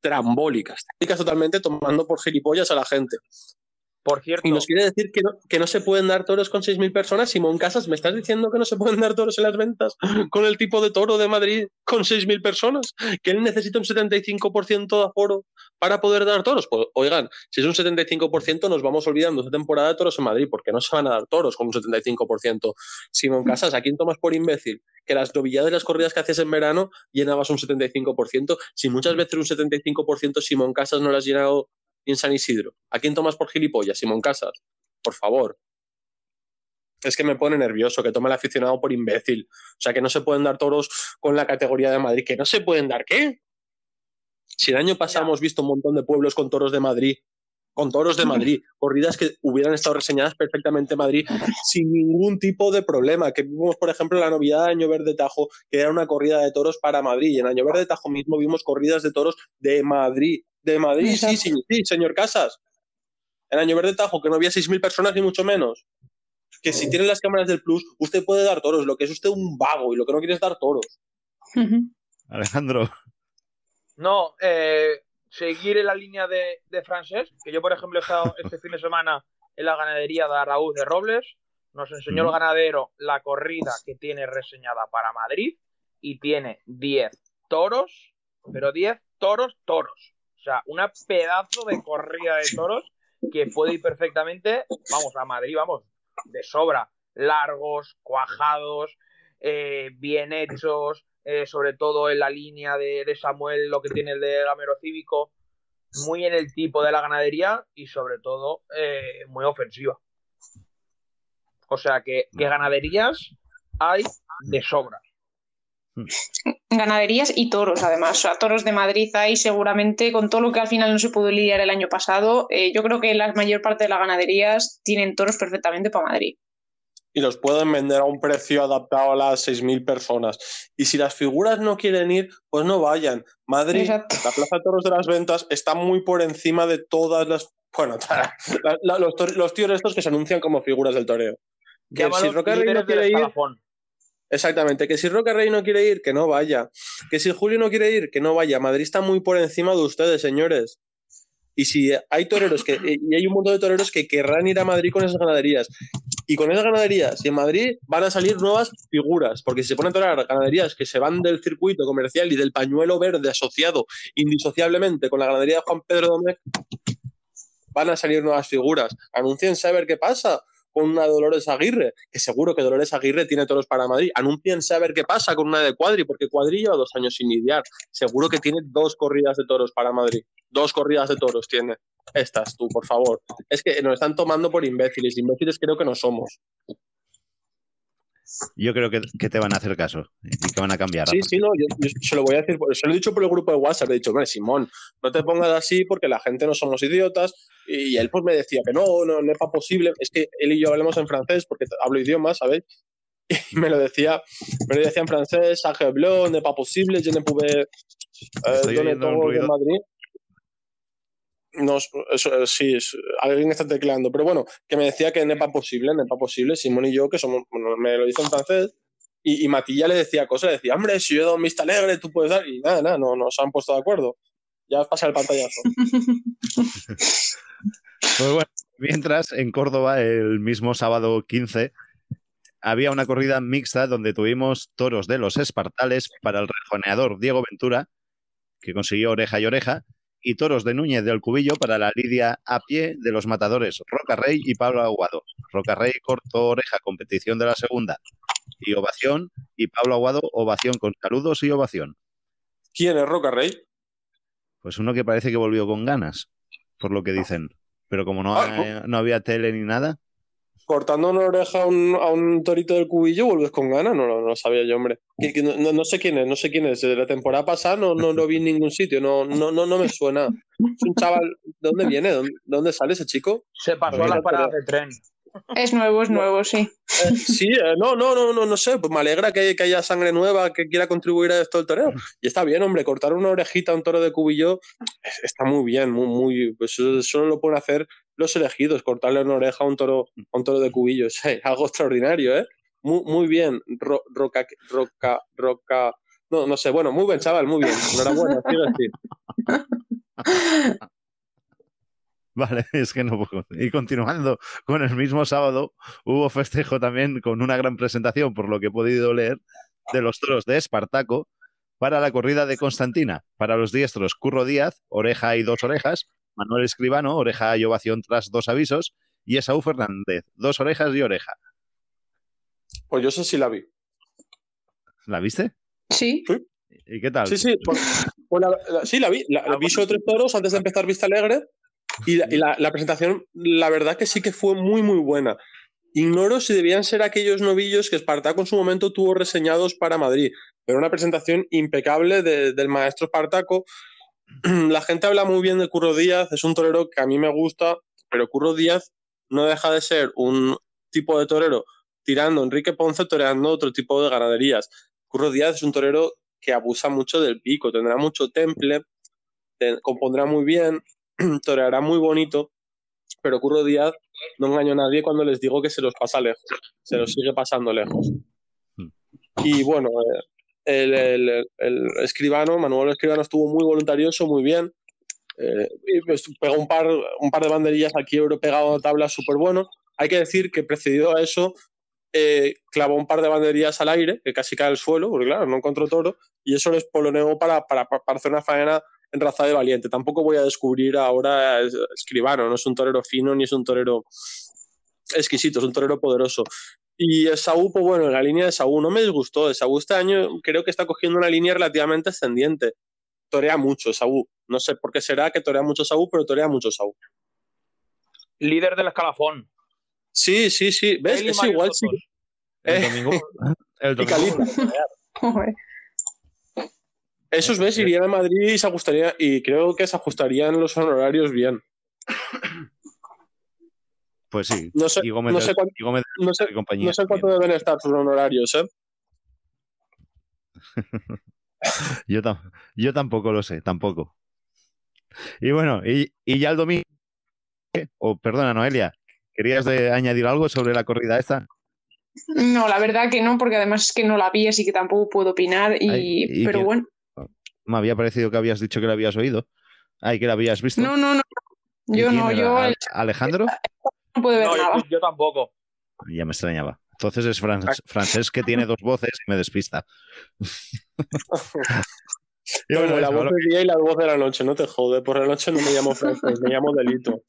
trambólicas, totalmente tomando por gilipollas a la gente. Por cierto. Y nos quiere decir que no, que no se pueden dar toros con 6.000 personas. Simón Casas, ¿me estás diciendo que no se pueden dar toros en las ventas con el tipo de toro de Madrid con 6.000 personas? Que él necesita un 75% de aforo para poder dar toros. Pues oigan, si es un 75%, nos vamos olvidando esta temporada de toros en Madrid, porque no se van a dar toros con un 75%. Simón Casas, ¿a quién tomas por imbécil? Que las novilladas de las corridas que haces en verano llenabas un 75%. Si muchas veces un 75% Simón Casas no las has llenado y en San Isidro. ¿A quién tomas por gilipollas? Simón Casas. Por favor. Es que me pone nervioso que tome el aficionado por imbécil. O sea, que no se pueden dar toros con la categoría de Madrid. ¿Que no se pueden dar qué? Si el año pasado hemos visto un montón de pueblos con toros de Madrid, con toros de Madrid, corridas que hubieran estado reseñadas perfectamente en Madrid sin ningún tipo de problema. Que vimos, por ejemplo, la novedad de Año Verde Tajo, que era una corrida de toros para Madrid. Y en Año Verde Tajo mismo vimos corridas de toros de Madrid. De Madrid, sí, sí, sí, señor Casas. En Año Verde Tajo, que no había 6.000 personas ni mucho menos. Que si tiene las cámaras del Plus, usted puede dar toros. Lo que es usted un vago y lo que no quiere es dar toros. Alejandro. No, eh, seguir en la línea de, de Francés, que yo, por ejemplo, he estado este fin de semana en la ganadería de Araúz de Robles. Nos enseñó el ganadero la corrida que tiene reseñada para Madrid y tiene 10 toros, pero 10 toros, toros. O sea, una pedazo de corrida de toros que puede ir perfectamente, vamos, a Madrid, vamos, de sobra. Largos, cuajados, eh, bien hechos, eh, sobre todo en la línea de, Samuel, lo que tiene el de Gamero Cívico, muy en el tipo de la ganadería y sobre todo eh, muy ofensiva. O sea que, que ganaderías hay de sobra. Ganaderías y toros, además. O sea, toros de Madrid hay seguramente, con todo lo que al final no se pudo lidiar el año pasado. Eh, yo creo que la mayor parte de las ganaderías tienen toros perfectamente para Madrid. Y los pueden vender a un precio adaptado a las 6.000 personas. Y si las figuras no quieren ir, pues no vayan. Madrid, la Plaza de Toros de las Ventas, está muy por encima de todas las. Bueno, los, los tíos estos que se anuncian como figuras del toreo. Que si Roca no quiere ir. Exactamente, que si Roca Rey no quiere ir, que no vaya. Que si Julio no quiere ir, que no vaya. Madrid está muy por encima de ustedes, señores. Y si hay toreros que, y hay un montón de toreros que querrán ir a Madrid con esas ganaderías. Y con esas ganaderías, y en Madrid van a salir nuevas figuras, porque si se ponen a torear ganaderías que se van del circuito comercial y del pañuelo verde asociado indisociablemente con la ganadería de Juan Pedro Domecq, van a salir nuevas figuras. Anunciense a ver qué pasa con una Dolores Aguirre, que seguro que Dolores Aguirre tiene toros para Madrid. Anunciense a ver qué pasa con una de Cuadri, porque Cuadri lleva dos años sin lidiar. Seguro que tiene dos corridas de toros para Madrid. Dos corridas de toros tiene. Estas, tú, por favor. Es que nos están tomando por imbéciles. Imbéciles creo que no somos. Yo creo que, te van a hacer caso y que van a cambiar. Sí, sí, no, yo, se lo voy a decir, se lo he dicho por el grupo de WhatsApp, he dicho, bueno, Simón, no te pongas así porque la gente no somos idiotas. Y él pues me decía que no, no, no es posible. Es que él y yo hablamos en francés porque hablo idiomas, ¿sabéis? Y me lo decía, me lo decía en francés, sage bleu, n'est pas possible, je ne pouvais eh, donner todo en Madrid. No, eso, sí, alguien está tecleando, pero bueno, que me decía que no es posible, no es posible, Simón y yo, que somos, me lo dice en francés, y, y Matilla le decía cosas, le decía, hombre, si yo he dado un alegre, tú puedes dar, y nada, nada, no, no se han puesto de acuerdo. Ya pasa el pantallazo. pues bueno, mientras, en Córdoba, el mismo sábado 15, había una corrida mixta donde tuvimos toros de los espartales para el rejoneador Diego Ventura, que consiguió oreja y oreja, y toros de Núñez del Cubillo para la lidia a pie de los matadores Roca Rey y Pablo Aguado. Roca Rey cortó oreja, competición de la segunda y ovación, y Pablo Aguado ovación con saludos y ovación. ¿Quién es Roca Rey? Pues uno que parece que volvió con ganas, por lo que dicen. Pero como no, Ah, no había tele ni nada, Cortando una oreja a un, a un torito del cubillo, vuelves con ganas. No, no, no lo sabía yo, hombre. No, no- no sé quién es, no sé quién es. De la temporada pasada no, no lo vi en ningún sitio. No, no, no, no me suena. Es un chaval. ¿De dónde viene? ¿De dónde, de dónde sale ese chico? Se pasó a las paradas de tren. Es nuevo, es nuevo, sí. Eh, sí, eh, no, no, no, no, no sé. Pues me alegra que, que haya sangre nueva que quiera contribuir a esto del toreo. Y está bien, hombre. Cortar una orejita a un toro de cubillo está muy bien, muy, muy. Pues eso solo lo pueden hacer los elegidos. Cortarle una oreja a un toro, a un toro de cubillo. Es algo extraordinario, ¿eh? Muy, muy bien. Ro- roca, roca, roca. No, no sé. Bueno, muy bien, chaval, muy bien. Enhorabuena, sigue así. Vale, es que no puedo. Y continuando con el mismo sábado, hubo festejo también con una gran presentación, por lo que he podido leer, de los toros de Espartaco para la corrida de Constantina. Para los diestros, Curro Díaz, oreja y dos orejas, Manuel Escribano, oreja y ovación tras dos avisos, y Esaú Fernández, dos orejas y oreja. Pues yo sé si la vi. ¿La viste? Sí. ¿Y qué tal? Sí, sí, pues, pues la, la- sí, la vi. La, la vi sobre tres toros antes de empezar Vista Alegre. Y, la, y la- la presentación, la verdad que sí que fue muy, muy buena. Ignoro si debían ser aquellos novillos que Espartaco en su momento tuvo reseñados para Madrid. Pero una presentación impecable de- del maestro Espartaco. La gente habla muy bien de Curro Díaz, es un torero que a mí me gusta, pero Curro Díaz no deja de ser un tipo de torero tirando Enrique Ponce, toreando otro tipo de ganaderías. Curro Díaz es un torero que abusa mucho del pico, tendrá mucho temple, te- compondrá muy bien, toreará muy bonito, pero Curro Díaz no engaño a nadie cuando les digo que se los pasa lejos, se los sigue pasando lejos. Y bueno, eh, el, el- el escribano, Manuel Escribano estuvo muy voluntarioso, muy bien. eh, pues pegó un par, un par de banderillas aquí, euro pegado a tabla súper bueno. Hay que decir que precedido a eso, eh, clavó un par de banderillas al aire, que casi cae al suelo, porque claro, no encontró toro, y eso les poloneó para, para, para hacer una faena en raza de valiente. Tampoco voy a descubrir ahora escribano, no es un torero fino ni es un torero exquisito, es un torero poderoso. Y Esaú, pues bueno, en la línea de Esaú no me disgustó. Esaú este año creo que está cogiendo una línea relativamente ascendiente. Torea mucho Esaú. No sé por qué será que torea mucho Esaú, pero torea mucho Esaú. Líder del escalafón. Sí, sí, sí. ¿Ves? Él Es igual, sí. El domingo. El domingo. Esos ves irían a Madrid y se ajustaría, y creo que se ajustarían los honorarios bien. Pues sí. No sé, y Gómez, no sé cuánto, y Gómez no sé, y compañía. no sé cuánto también. deben estar sus honorarios, ¿eh? Yo, tam- yo tampoco lo sé, tampoco. Y bueno, y, y ya el domingo. O perdona, Noelia, ¿querías de añadir algo sobre la corrida esta? No, la verdad que no, porque además es que no la vi, así que tampoco puedo opinar. Y, Ay, ¿y pero bueno, Me había parecido que habías dicho que la habías oído. Ay, que la habías visto. no, no, no. ¿Y Yo no, era? yo ¿Al- el- ¿Alejandro? no puedo ver No, nada. yo, yo tampoco. Ya me extrañaba. Entonces es Fran- francés que tiene dos voces y me despista. Y Como bueno, la voz del día y la voz de la noche, no te jode. Por la noche no me llamo francés, me llamo Delito.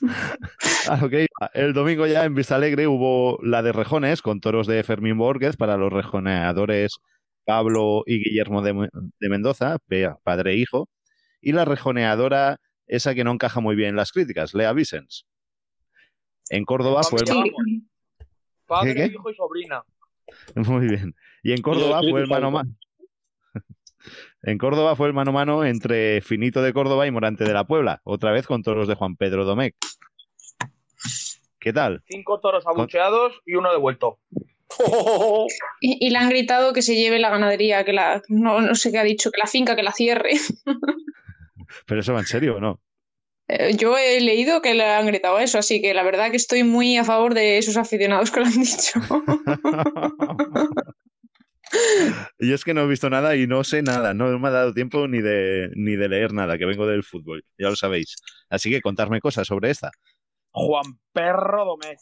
Ah, ok. El domingo ya en Vista Alegre hubo la de rejones con toros de Fermín Borges para los rejoneadores Pablo y Guillermo de, Me- de Mendoza, padre e hijo, y la rejoneadora esa que no encaja muy bien en las críticas, Lea Vicens. En Córdoba fue el... Sí, Padre, ¿Qué, qué? hijo y sobrina. Muy bien. Y en Córdoba fue el mano a mano. En Córdoba fue el mano a mano entre Finito de Córdoba y Morante de la Puebla, otra vez con toros de Juan Pedro Domecq. ¿Qué tal? Cinco toros abucheados y uno devuelto. Y, y le han gritado que se lleve la ganadería, que la. No, no sé qué ha dicho, que la finca, que la cierre. ¿Pero eso va en serio o no? Eh, Yo he leído que le han gritado eso, así que la verdad que estoy muy a favor de esos aficionados que lo han dicho. y es que no he visto nada y no sé nada, no me ha dado tiempo ni de, ni de leer nada, que vengo del fútbol, ya lo sabéis. Así que contarme cosas sobre esta. Juan Perro Domecq.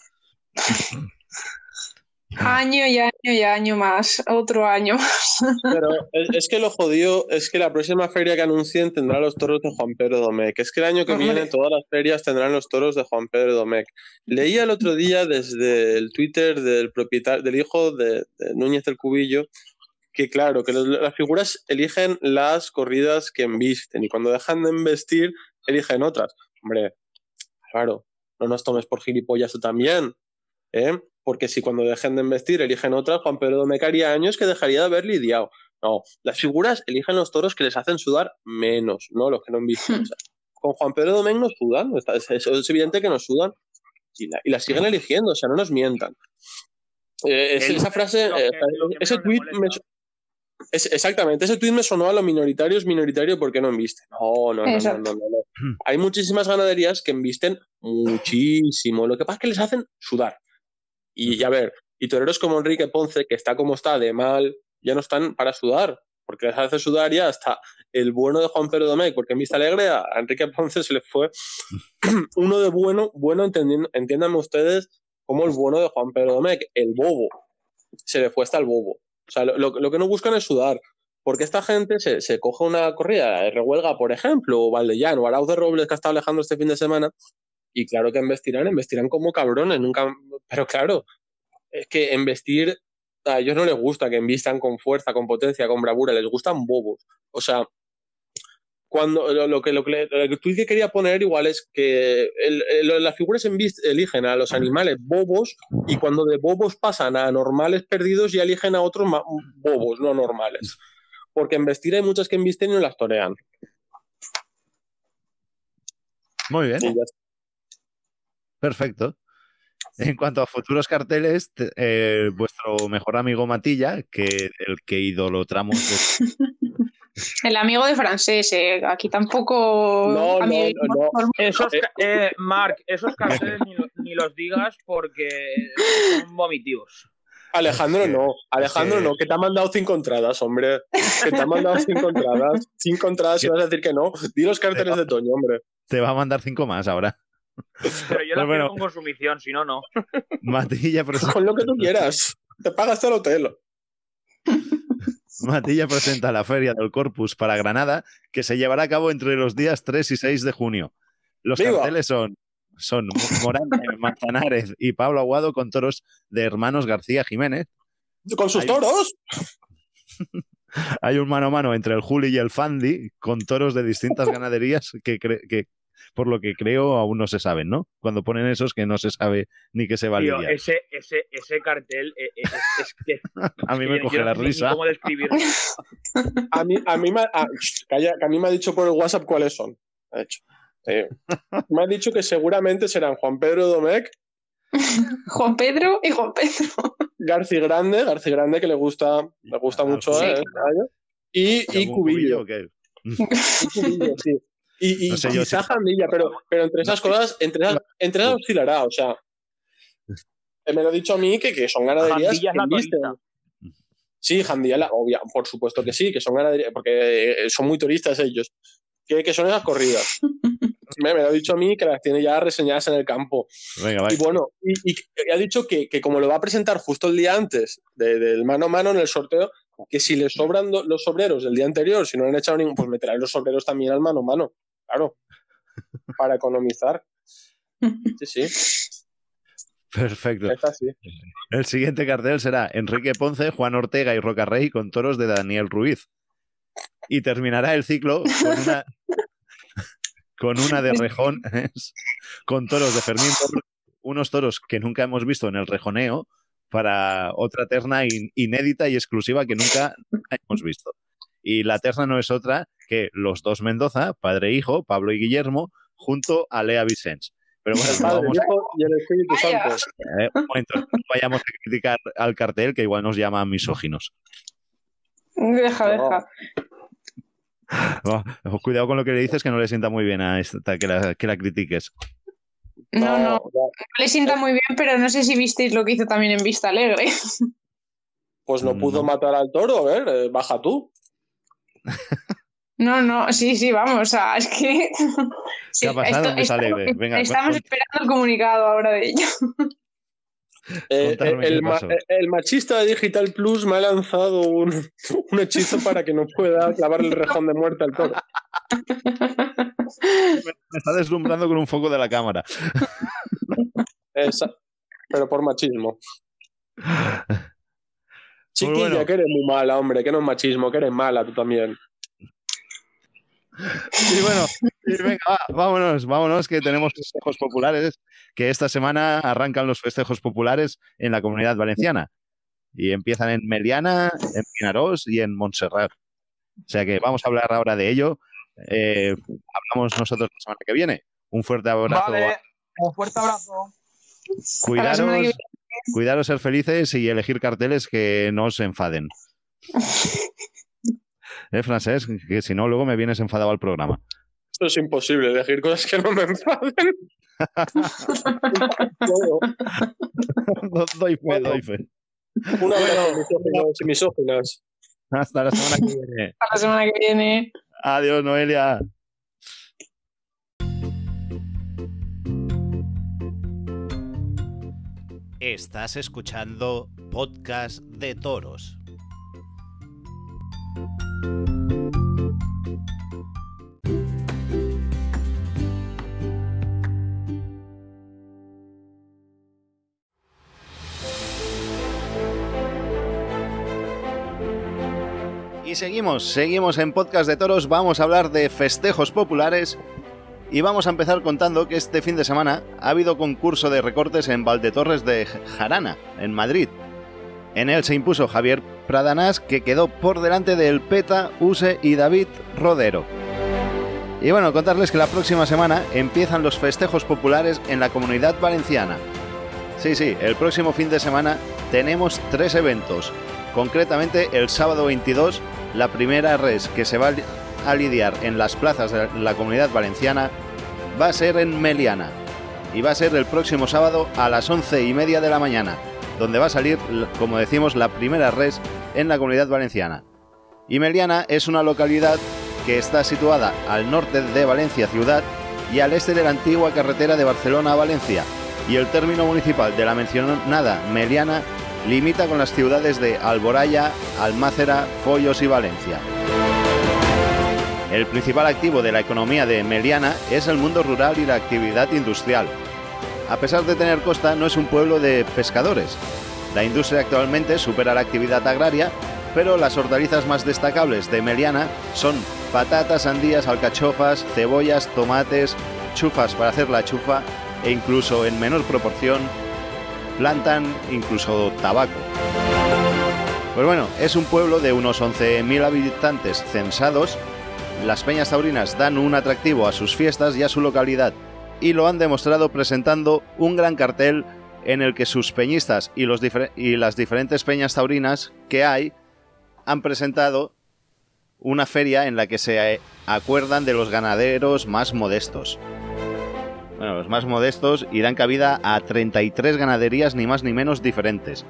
Año y año y año más, otro año más. Pero es, que lo jodido es que la próxima feria que anuncien tendrá los toros de Juan Pedro Domecq. Es que el año que Hombre. viene todas las ferias tendrán los toros de Juan Pedro Domecq. Leía el otro día desde el Twitter del propietario, del hijo de, de Núñez del Cubillo, que claro, que las figuras eligen las corridas que embisten y cuando dejan de embestir eligen otras. Hombre, claro, no nos tomes por gilipollas tú también. ¿eh? Porque si cuando dejen de investir eligen otras, Juan Pedro Domecq haría años que dejaría de haber lidiado. No, las figuras eligen los toros que les hacen sudar menos, no los que no invisten. O sea, con Juan Pedro Domecq nos sudan, está- es, es- es evidente que nos sudan y la, y la siguen eligiendo, o sea, no nos mientan. Eh, es- El- esa frase, que- eh, ese tweet me, es- exactamente, ese tweet me sonó a lo minoritario es minoritario porque no embisten. No, no, no, no, no, no, no. Hay muchísimas ganaderías que embisten muchísimo. Lo que pasa es que les hacen sudar. Y a ver, y toreros como Enrique Ponce, que está como está de mal, ya no están para sudar, porque les hace sudar ya hasta el bueno de Juan Pedro Domecq, porque en Vista Alegre a Enrique Ponce se le fue uno de bueno, bueno entendiendo, entiéndanme ustedes como el bueno de Juan Pedro Domecq, el bobo. Se le fue hasta el bobo. O sea, lo, lo- que no buscan es sudar. Porque esta gente se, se coge una corrida rehuelga, por ejemplo, o Valdellano, o Arauz de Robles, que ha estado alejando este fin de semana, y claro que investirán, investirán como cabrones, nunca. Pero claro, es que investir a ellos no les gusta que invistan con fuerza, con potencia, con bravura, les gustan bobos. O sea, cuando lo, lo que, lo, que, lo que tú que quería poner igual es que el- el- las figuras envis- eligen a los animales bobos y cuando de bobos pasan a normales perdidos ya eligen a otros bobos, no normales. Porque en vestir hay muchas que embisten y no las torean. Muy bien, Y ya está. Perfecto. En cuanto a futuros carteles, te- eh, vuestro mejor amigo Matilla, que el que idolatramos de- El amigo de francés, eh, aquí tampoco. No, no, no, por- Esos, ca- eh, Marc, esos carteles ni, lo- ni los digas porque son vomitivos. Alejandro no, Alejandro no, que te ha mandado cinco entradas, hombre. Que te ha mandado cinco entradas. Cinco entradas y vas a decir que no. Di los carteles de Toño, hombre. te va a mandar cinco más ahora. Pero yo la Pues bueno. quiero con consumición, si no, no. Matilla, prese- Con lo que tú quieras. Te pagas el hotel. Matilla presenta la Feria del Corpus para Granada, que se llevará a cabo entre los días 3 y 6 de junio. Los ¡Viva! carteles son, son Morante, Manzanares y Pablo Aguado con toros de hermanos García Jiménez. Con sus toros. Hay un mano a mano entre el Juli y el Fandi con toros de distintas ganaderías que, cre- que por lo que creo aún no se saben, ¿no? Cuando ponen esos que no se sabe ni que se va Tío, ese, ese, ese cartel eh, eh, es, es que. A mí me coge la risa. cómo describirlo. A mí, a mí me, a, shh, calla, que a mí me ha dicho por el WhatsApp cuáles son. De hecho. Eh, me ha dicho que seguramente serán Juan Pedro Domecq, Juan Pedro y Juan Pedro. Garci Grande, Garci Grande que le gusta, le gusta Ah, mucho, sí, eh, y, y ¿Algún Cubillo. o qué? Y Cubillo, sí. Y, y No sé quizá Jandilla, pero, pero entre esas cosas, entre esas, entre esas oscilará, o sea. Me lo ha dicho a mí que, que son ganaderías. Sí, Jandilla, la- obvia, por supuesto que sí, que son ganaderías, porque eh, son muy turistas ellos. Que, que son esas corridas. Me, me lo ha dicho a mí que las tiene ya reseñadas en el campo. Venga. Y bueno, y, y ha dicho que, que como lo va a presentar justo el día antes de- del mano a mano en el sorteo, que si le sobran do- los sobreros del día anterior, si no le han echado ningún, pues meterán los sobreros también al mano a mano. Claro. Para economizar. Sí, sí. Perfecto. El siguiente cartel será Enrique Ponce, Juan Ortega y Roca Rey con toros de Daniel Ruiz. Y terminará el ciclo con una, con una de Rejón, con toros de Fermín Torres, unos toros que nunca hemos visto en el rejoneo, para otra terna in- inédita y exclusiva que nunca hemos visto. Y la terna no es otra que los dos Mendoza, padre e hijo, Pablo y Guillermo, junto a Lea Vicens. Pero bueno, no vamos Hijo y el Espíritu. Santo. eh, un momento, no vayamos a criticar al cartel que igual nos llama misóginos. Deja, deja. Oh, cuidado con lo que le dices que no le sienta muy bien a esta que la, que la critiques. No, no, ya, le sienta muy bien, pero no sé si visteis lo que hizo también en Vista Alegre. Pues no pudo No. matar al toro, a ver, eh, baja tú. No, no, sí, sí, vamos, o sea, es que... Sí, ha pasado Vista estamos- Alegre? Venga, estamos esperando el comunicado ahora de ello. Eh, el, qué ma- pasó. el machista de Digital Plus me ha lanzado un, un hechizo para que no pueda clavarle el rejón de muerte al toro. Me está deslumbrando con un foco de la cámara. Esa- pero por machismo. Chiquilla, Pues bueno. que eres muy mala, hombre, que no es machismo, que eres mala tú también. Y bueno, y venga, va, vámonos, vámonos, que tenemos festejos populares, que esta semana arrancan los festejos populares en la comunidad valenciana. Y empiezan en Meliana, en Pinarós y en Montserrat. O sea que vamos a hablar ahora de ello. Eh, hablamos nosotros la semana que viene. Un fuerte abrazo. Vale, un fuerte abrazo. Cuidaros, cuidaros ser felices y elegir carteles que no os enfaden. ¿Eh, Francés? Que si no, luego me vienes enfadado al programa. Esto es imposible, elegir cosas que no me enfaden. Todo. doy fe, doy fe. Un abrazo, misóginos y misóginas. Hasta la semana que viene. Hasta la semana que viene. Adiós, Noelia. Estás escuchando Podcast de Toros. Y seguimos, seguimos en Podcast de Toros. Vamos a hablar de festejos populares. Y vamos a empezar contando que este fin de semana ha habido concurso de recortes en Valdetorres de Jarana, en Madrid. En él se impuso Javier Pradanás, que quedó por delante del Peta, Use y David Rodero. Y bueno, contarles que la próxima semana empiezan los festejos populares en la comunidad valenciana. Sí, sí, el próximo fin de semana tenemos tres eventos. Concretamente el sábado 22, la primera res que se va a lidiar en las plazas de la comunidad valenciana va a ser en Meliana. Y va a ser el próximo sábado a las once y media de la mañana, donde va a salir, como decimos, la primera res en la comunidad valenciana. Y Meliana es una localidad que está situada al norte de Valencia ciudad y al este de la antigua carretera de Barcelona a Valencia, y el término municipal de la mencionada Meliana limita con las ciudades de Alboraya, Almácera, Follos y Valencia. El principal activo de la economía de Meliana es el mundo rural y la actividad industrial. A pesar de tener costa, no es un pueblo de pescadores. La industria actualmente supera la actividad agraria, pero las hortalizas más destacables de Meliana son patatas, sandías, alcachofas, cebollas, tomates, chufas para hacer la chufa e incluso en menor proporción plantan incluso tabaco. Pues bueno, es un pueblo de unos 11.000 habitantes censados. Las peñas taurinas dan un atractivo a sus fiestas y a su localidad y lo han demostrado presentando un gran cartel en el que sus peñistas y, los y las diferentes peñas taurinas que hay han presentado una feria en la que se acuerdan de los ganaderos más modestos. Bueno, los más modestos y dan cabida a 33 ganaderías ni más ni menos diferentes,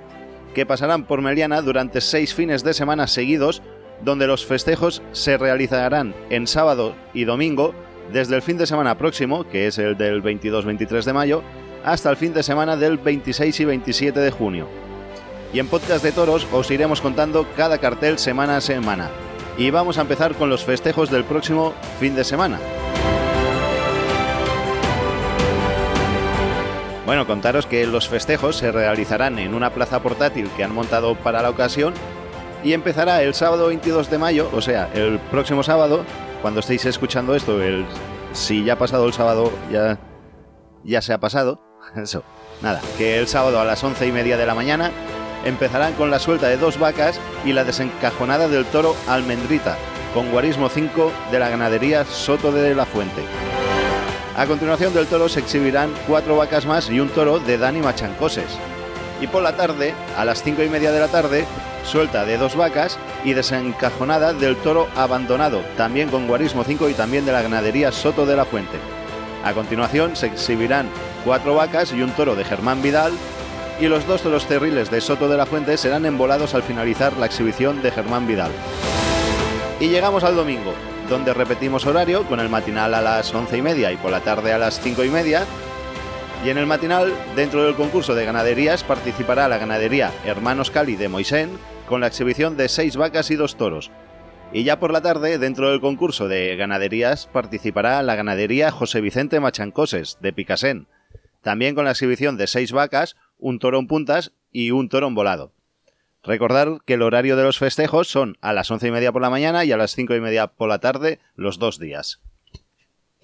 que pasarán por Meliana durante seis fines de semana seguidos, donde los festejos se realizarán en sábado y domingo, desde el fin de semana próximo, que es el del 22-23 de mayo, hasta el fin de semana del 26 y 27 de junio. Y en Podcast de Toros os iremos contando cada cartel semana a semana. Y vamos a empezar con los festejos del próximo fin de semana. Bueno, contaros que los festejos se realizarán en una plaza portátil que han montado para la ocasión y empezará el sábado 22 de mayo, o sea, el próximo sábado, cuando estéis escuchando esto, el, si ya ha pasado el sábado, ya, ya se ha pasado, eso, nada, que el sábado a las once y media de la mañana empezarán con la suelta de dos vacas y la desencajonada del toro Almendrita, con guarismo 5 de la ganadería Soto de la Fuente. A continuación del toro se exhibirán cuatro vacas más y un toro de Dani Machancoses. Y por la tarde, a las cinco y media de la tarde, suelta de dos vacas y desencajonada del toro abandonado, también con guarismo 5 y también de la ganadería Soto de la Fuente. A continuación se exhibirán cuatro vacas y un toro de Germán Vidal y los dos toros terribles de Soto de la Fuente serán embolados al finalizar la exhibición de Germán Vidal. Y llegamos al domingo, donde repetimos horario con el matinal a las once y media y por la tarde a las cinco y media. Y en el matinal, dentro del concurso de ganaderías, participará la ganadería Hermanos Cali de Moisén con la exhibición de seis vacas y dos toros. Y ya por la tarde, dentro del concurso de ganaderías, participará la ganadería José Vicente Machancoses de Picasen, también con la exhibición de seis vacas, un toro en puntas y un toro en volado. Recordar que el horario de los festejos son a las once y media por la mañana y a las cinco y media por la tarde los dos días.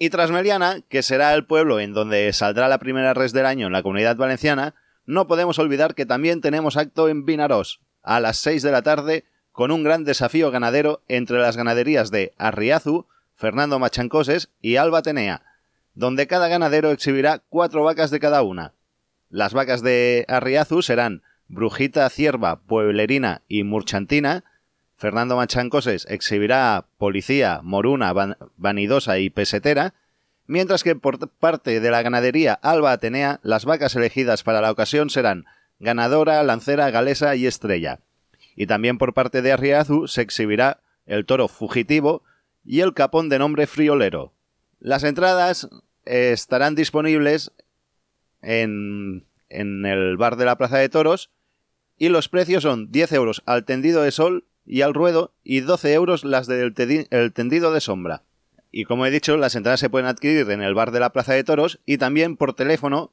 Y Trasmeliana, que será el pueblo en donde saldrá la primera res del año en la comunidad valenciana, no podemos olvidar que también tenemos acto en Vinarós, a las seis de la tarde, con un gran desafío ganadero entre las ganaderías de Arriazu, Fernando Machancoses y Alba Tenea, donde cada ganadero exhibirá cuatro vacas de cada una. Las vacas de Arriazu serán Brujita, Cierva, Pueblerina y Murchantina. Fernando Machancoses exhibirá Policía, Moruna, Vanidosa y Pesetera. Mientras que por parte de la ganadería Alba Atenea, las vacas elegidas para la ocasión serán Ganadora, Lancera, Galesa y Estrella y también por parte de Arriazu se exhibirá el toro fugitivo y el capón de nombre friolero. Las entradas estarán disponibles en, en el bar de la Plaza de Toros y los precios son 10 euros al tendido de sol y al ruedo y 12 euros las del el tendido de sombra. Y como he dicho, las entradas se pueden adquirir en el bar de la Plaza de Toros y también por teléfono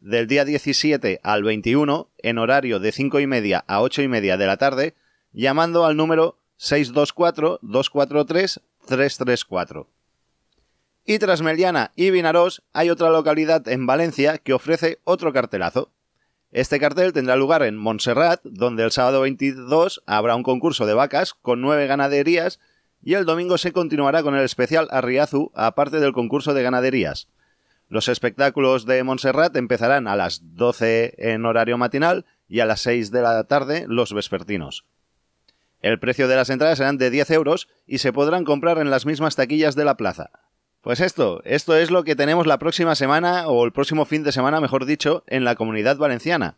del día 17 al 21 en horario de 5 y media a 8 y media de la tarde, llamando al número 624-243-334. Y tras Meliana y Vinarós hay otra localidad en Valencia que ofrece otro cartelazo. Este cartel tendrá lugar en Montserrat, donde el sábado 22 habrá un concurso de vacas con nueve ganaderías y el domingo se continuará con el especial Arriazu, aparte del concurso de ganaderías. Los espectáculos de Montserrat empezarán a las 12 en horario matinal y a las 6 de la tarde los vespertinos. El precio de las entradas serán de 10 euros y se podrán comprar en las mismas taquillas de la plaza. Pues esto, esto es lo que tenemos la próxima semana, o el próximo fin de semana, mejor dicho, en la comunidad valenciana.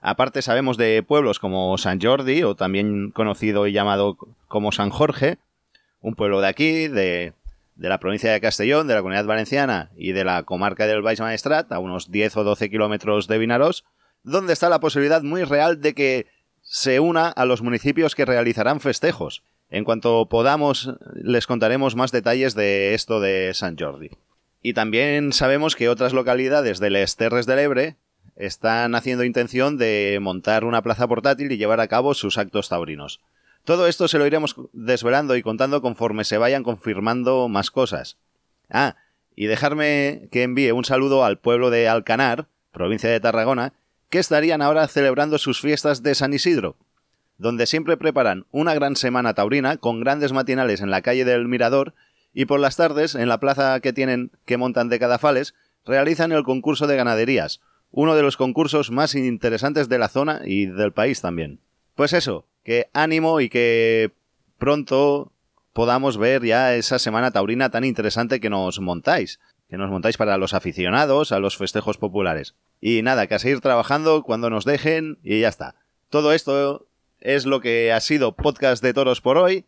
Aparte sabemos de pueblos como San Jordi, o también conocido y llamado como San Jorge, un pueblo de aquí, de de la provincia de Castellón, de la comunidad valenciana y de la comarca del Baix Maestrat, a unos 10 o 12 kilómetros de Vinarós, donde está la posibilidad muy real de que se una a los municipios que realizarán festejos. En cuanto podamos, les contaremos más detalles de esto de San Jordi. Y también sabemos que otras localidades de Les Terres del Ebre están haciendo intención de montar una plaza portátil y llevar a cabo sus actos taurinos. Todo esto se lo iremos desvelando y contando conforme se vayan confirmando más cosas. Ah, y dejarme que envíe un saludo al pueblo de Alcanar, provincia de Tarragona, que estarían ahora celebrando sus fiestas de San Isidro, donde siempre preparan una gran semana taurina con grandes matinales en la calle del Mirador y por las tardes, en la plaza que tienen que montan de Cadafales, realizan el concurso de ganaderías, uno de los concursos más interesantes de la zona y del país también. Pues eso, que ánimo y que pronto podamos ver ya esa semana taurina tan interesante que nos montáis, que nos montáis para los aficionados a los festejos populares. Y nada, que a seguir trabajando cuando nos dejen y ya está. Todo esto es lo que ha sido Podcast de Toros por hoy.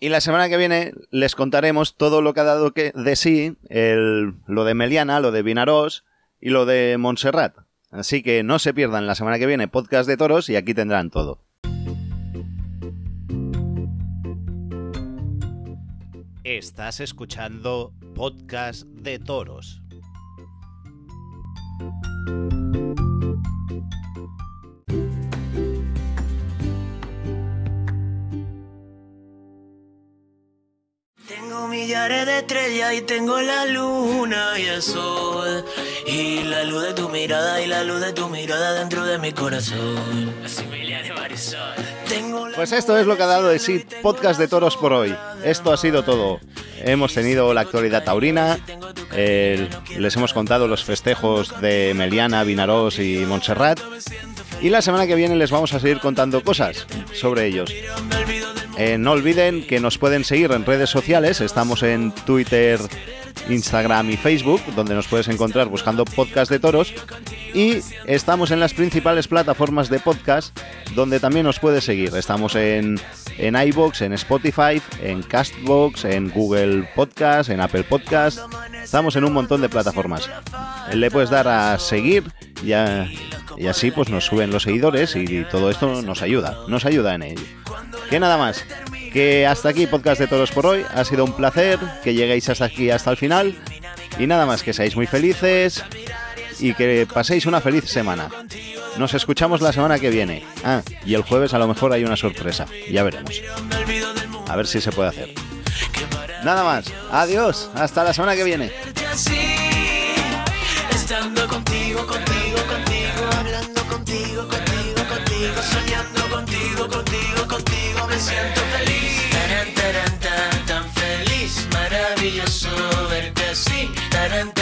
Y la semana que viene les contaremos todo lo que ha dado que de sí, el, lo de Meliana, lo de Vinarós y lo de Montserrat. Así que no se pierdan la semana que viene Podcast de Toros y aquí tendrán todo. Estás escuchando Podcast de Toros. Tengo millares de estrellas y tengo la luna y el sol. Y la luz de tu mirada y la luz de tu mirada dentro de mi corazón. Así de Marisol. Pues esto es lo que ha dado de sí Podcast de Toros por hoy. Esto ha sido todo. Hemos tenido la actualidad taurina, les hemos contado los festejos de Meliana, Vinarós y Montserrat. Y la semana que viene les vamos a seguir contando cosas sobre ellos. Eh, no olviden que nos pueden seguir en redes sociales. Estamos en Twitter, Instagram y Facebook, donde nos puedes encontrar buscando podcast de toros. Y estamos en las principales plataformas de podcast, donde también nos puedes seguir. Estamos en, en iBox, en Spotify, en Castbox, en Google Podcast, en Apple Podcast. Estamos en un montón de plataformas. Le puedes dar a seguir y, y así pues nos suben los seguidores y todo esto nos ayuda, nos ayuda en ello. Que nada más, que hasta aquí podcast de todos por hoy. Ha sido un placer que lleguéis hasta aquí, hasta el final. Y nada más, que seáis muy felices y que paséis una feliz semana. Nos escuchamos la semana que viene. Ah, y el jueves a lo mejor hay una sorpresa. Ya veremos. A ver si se puede hacer. Nada más. Adiós. Hasta la semana que viene. Tienen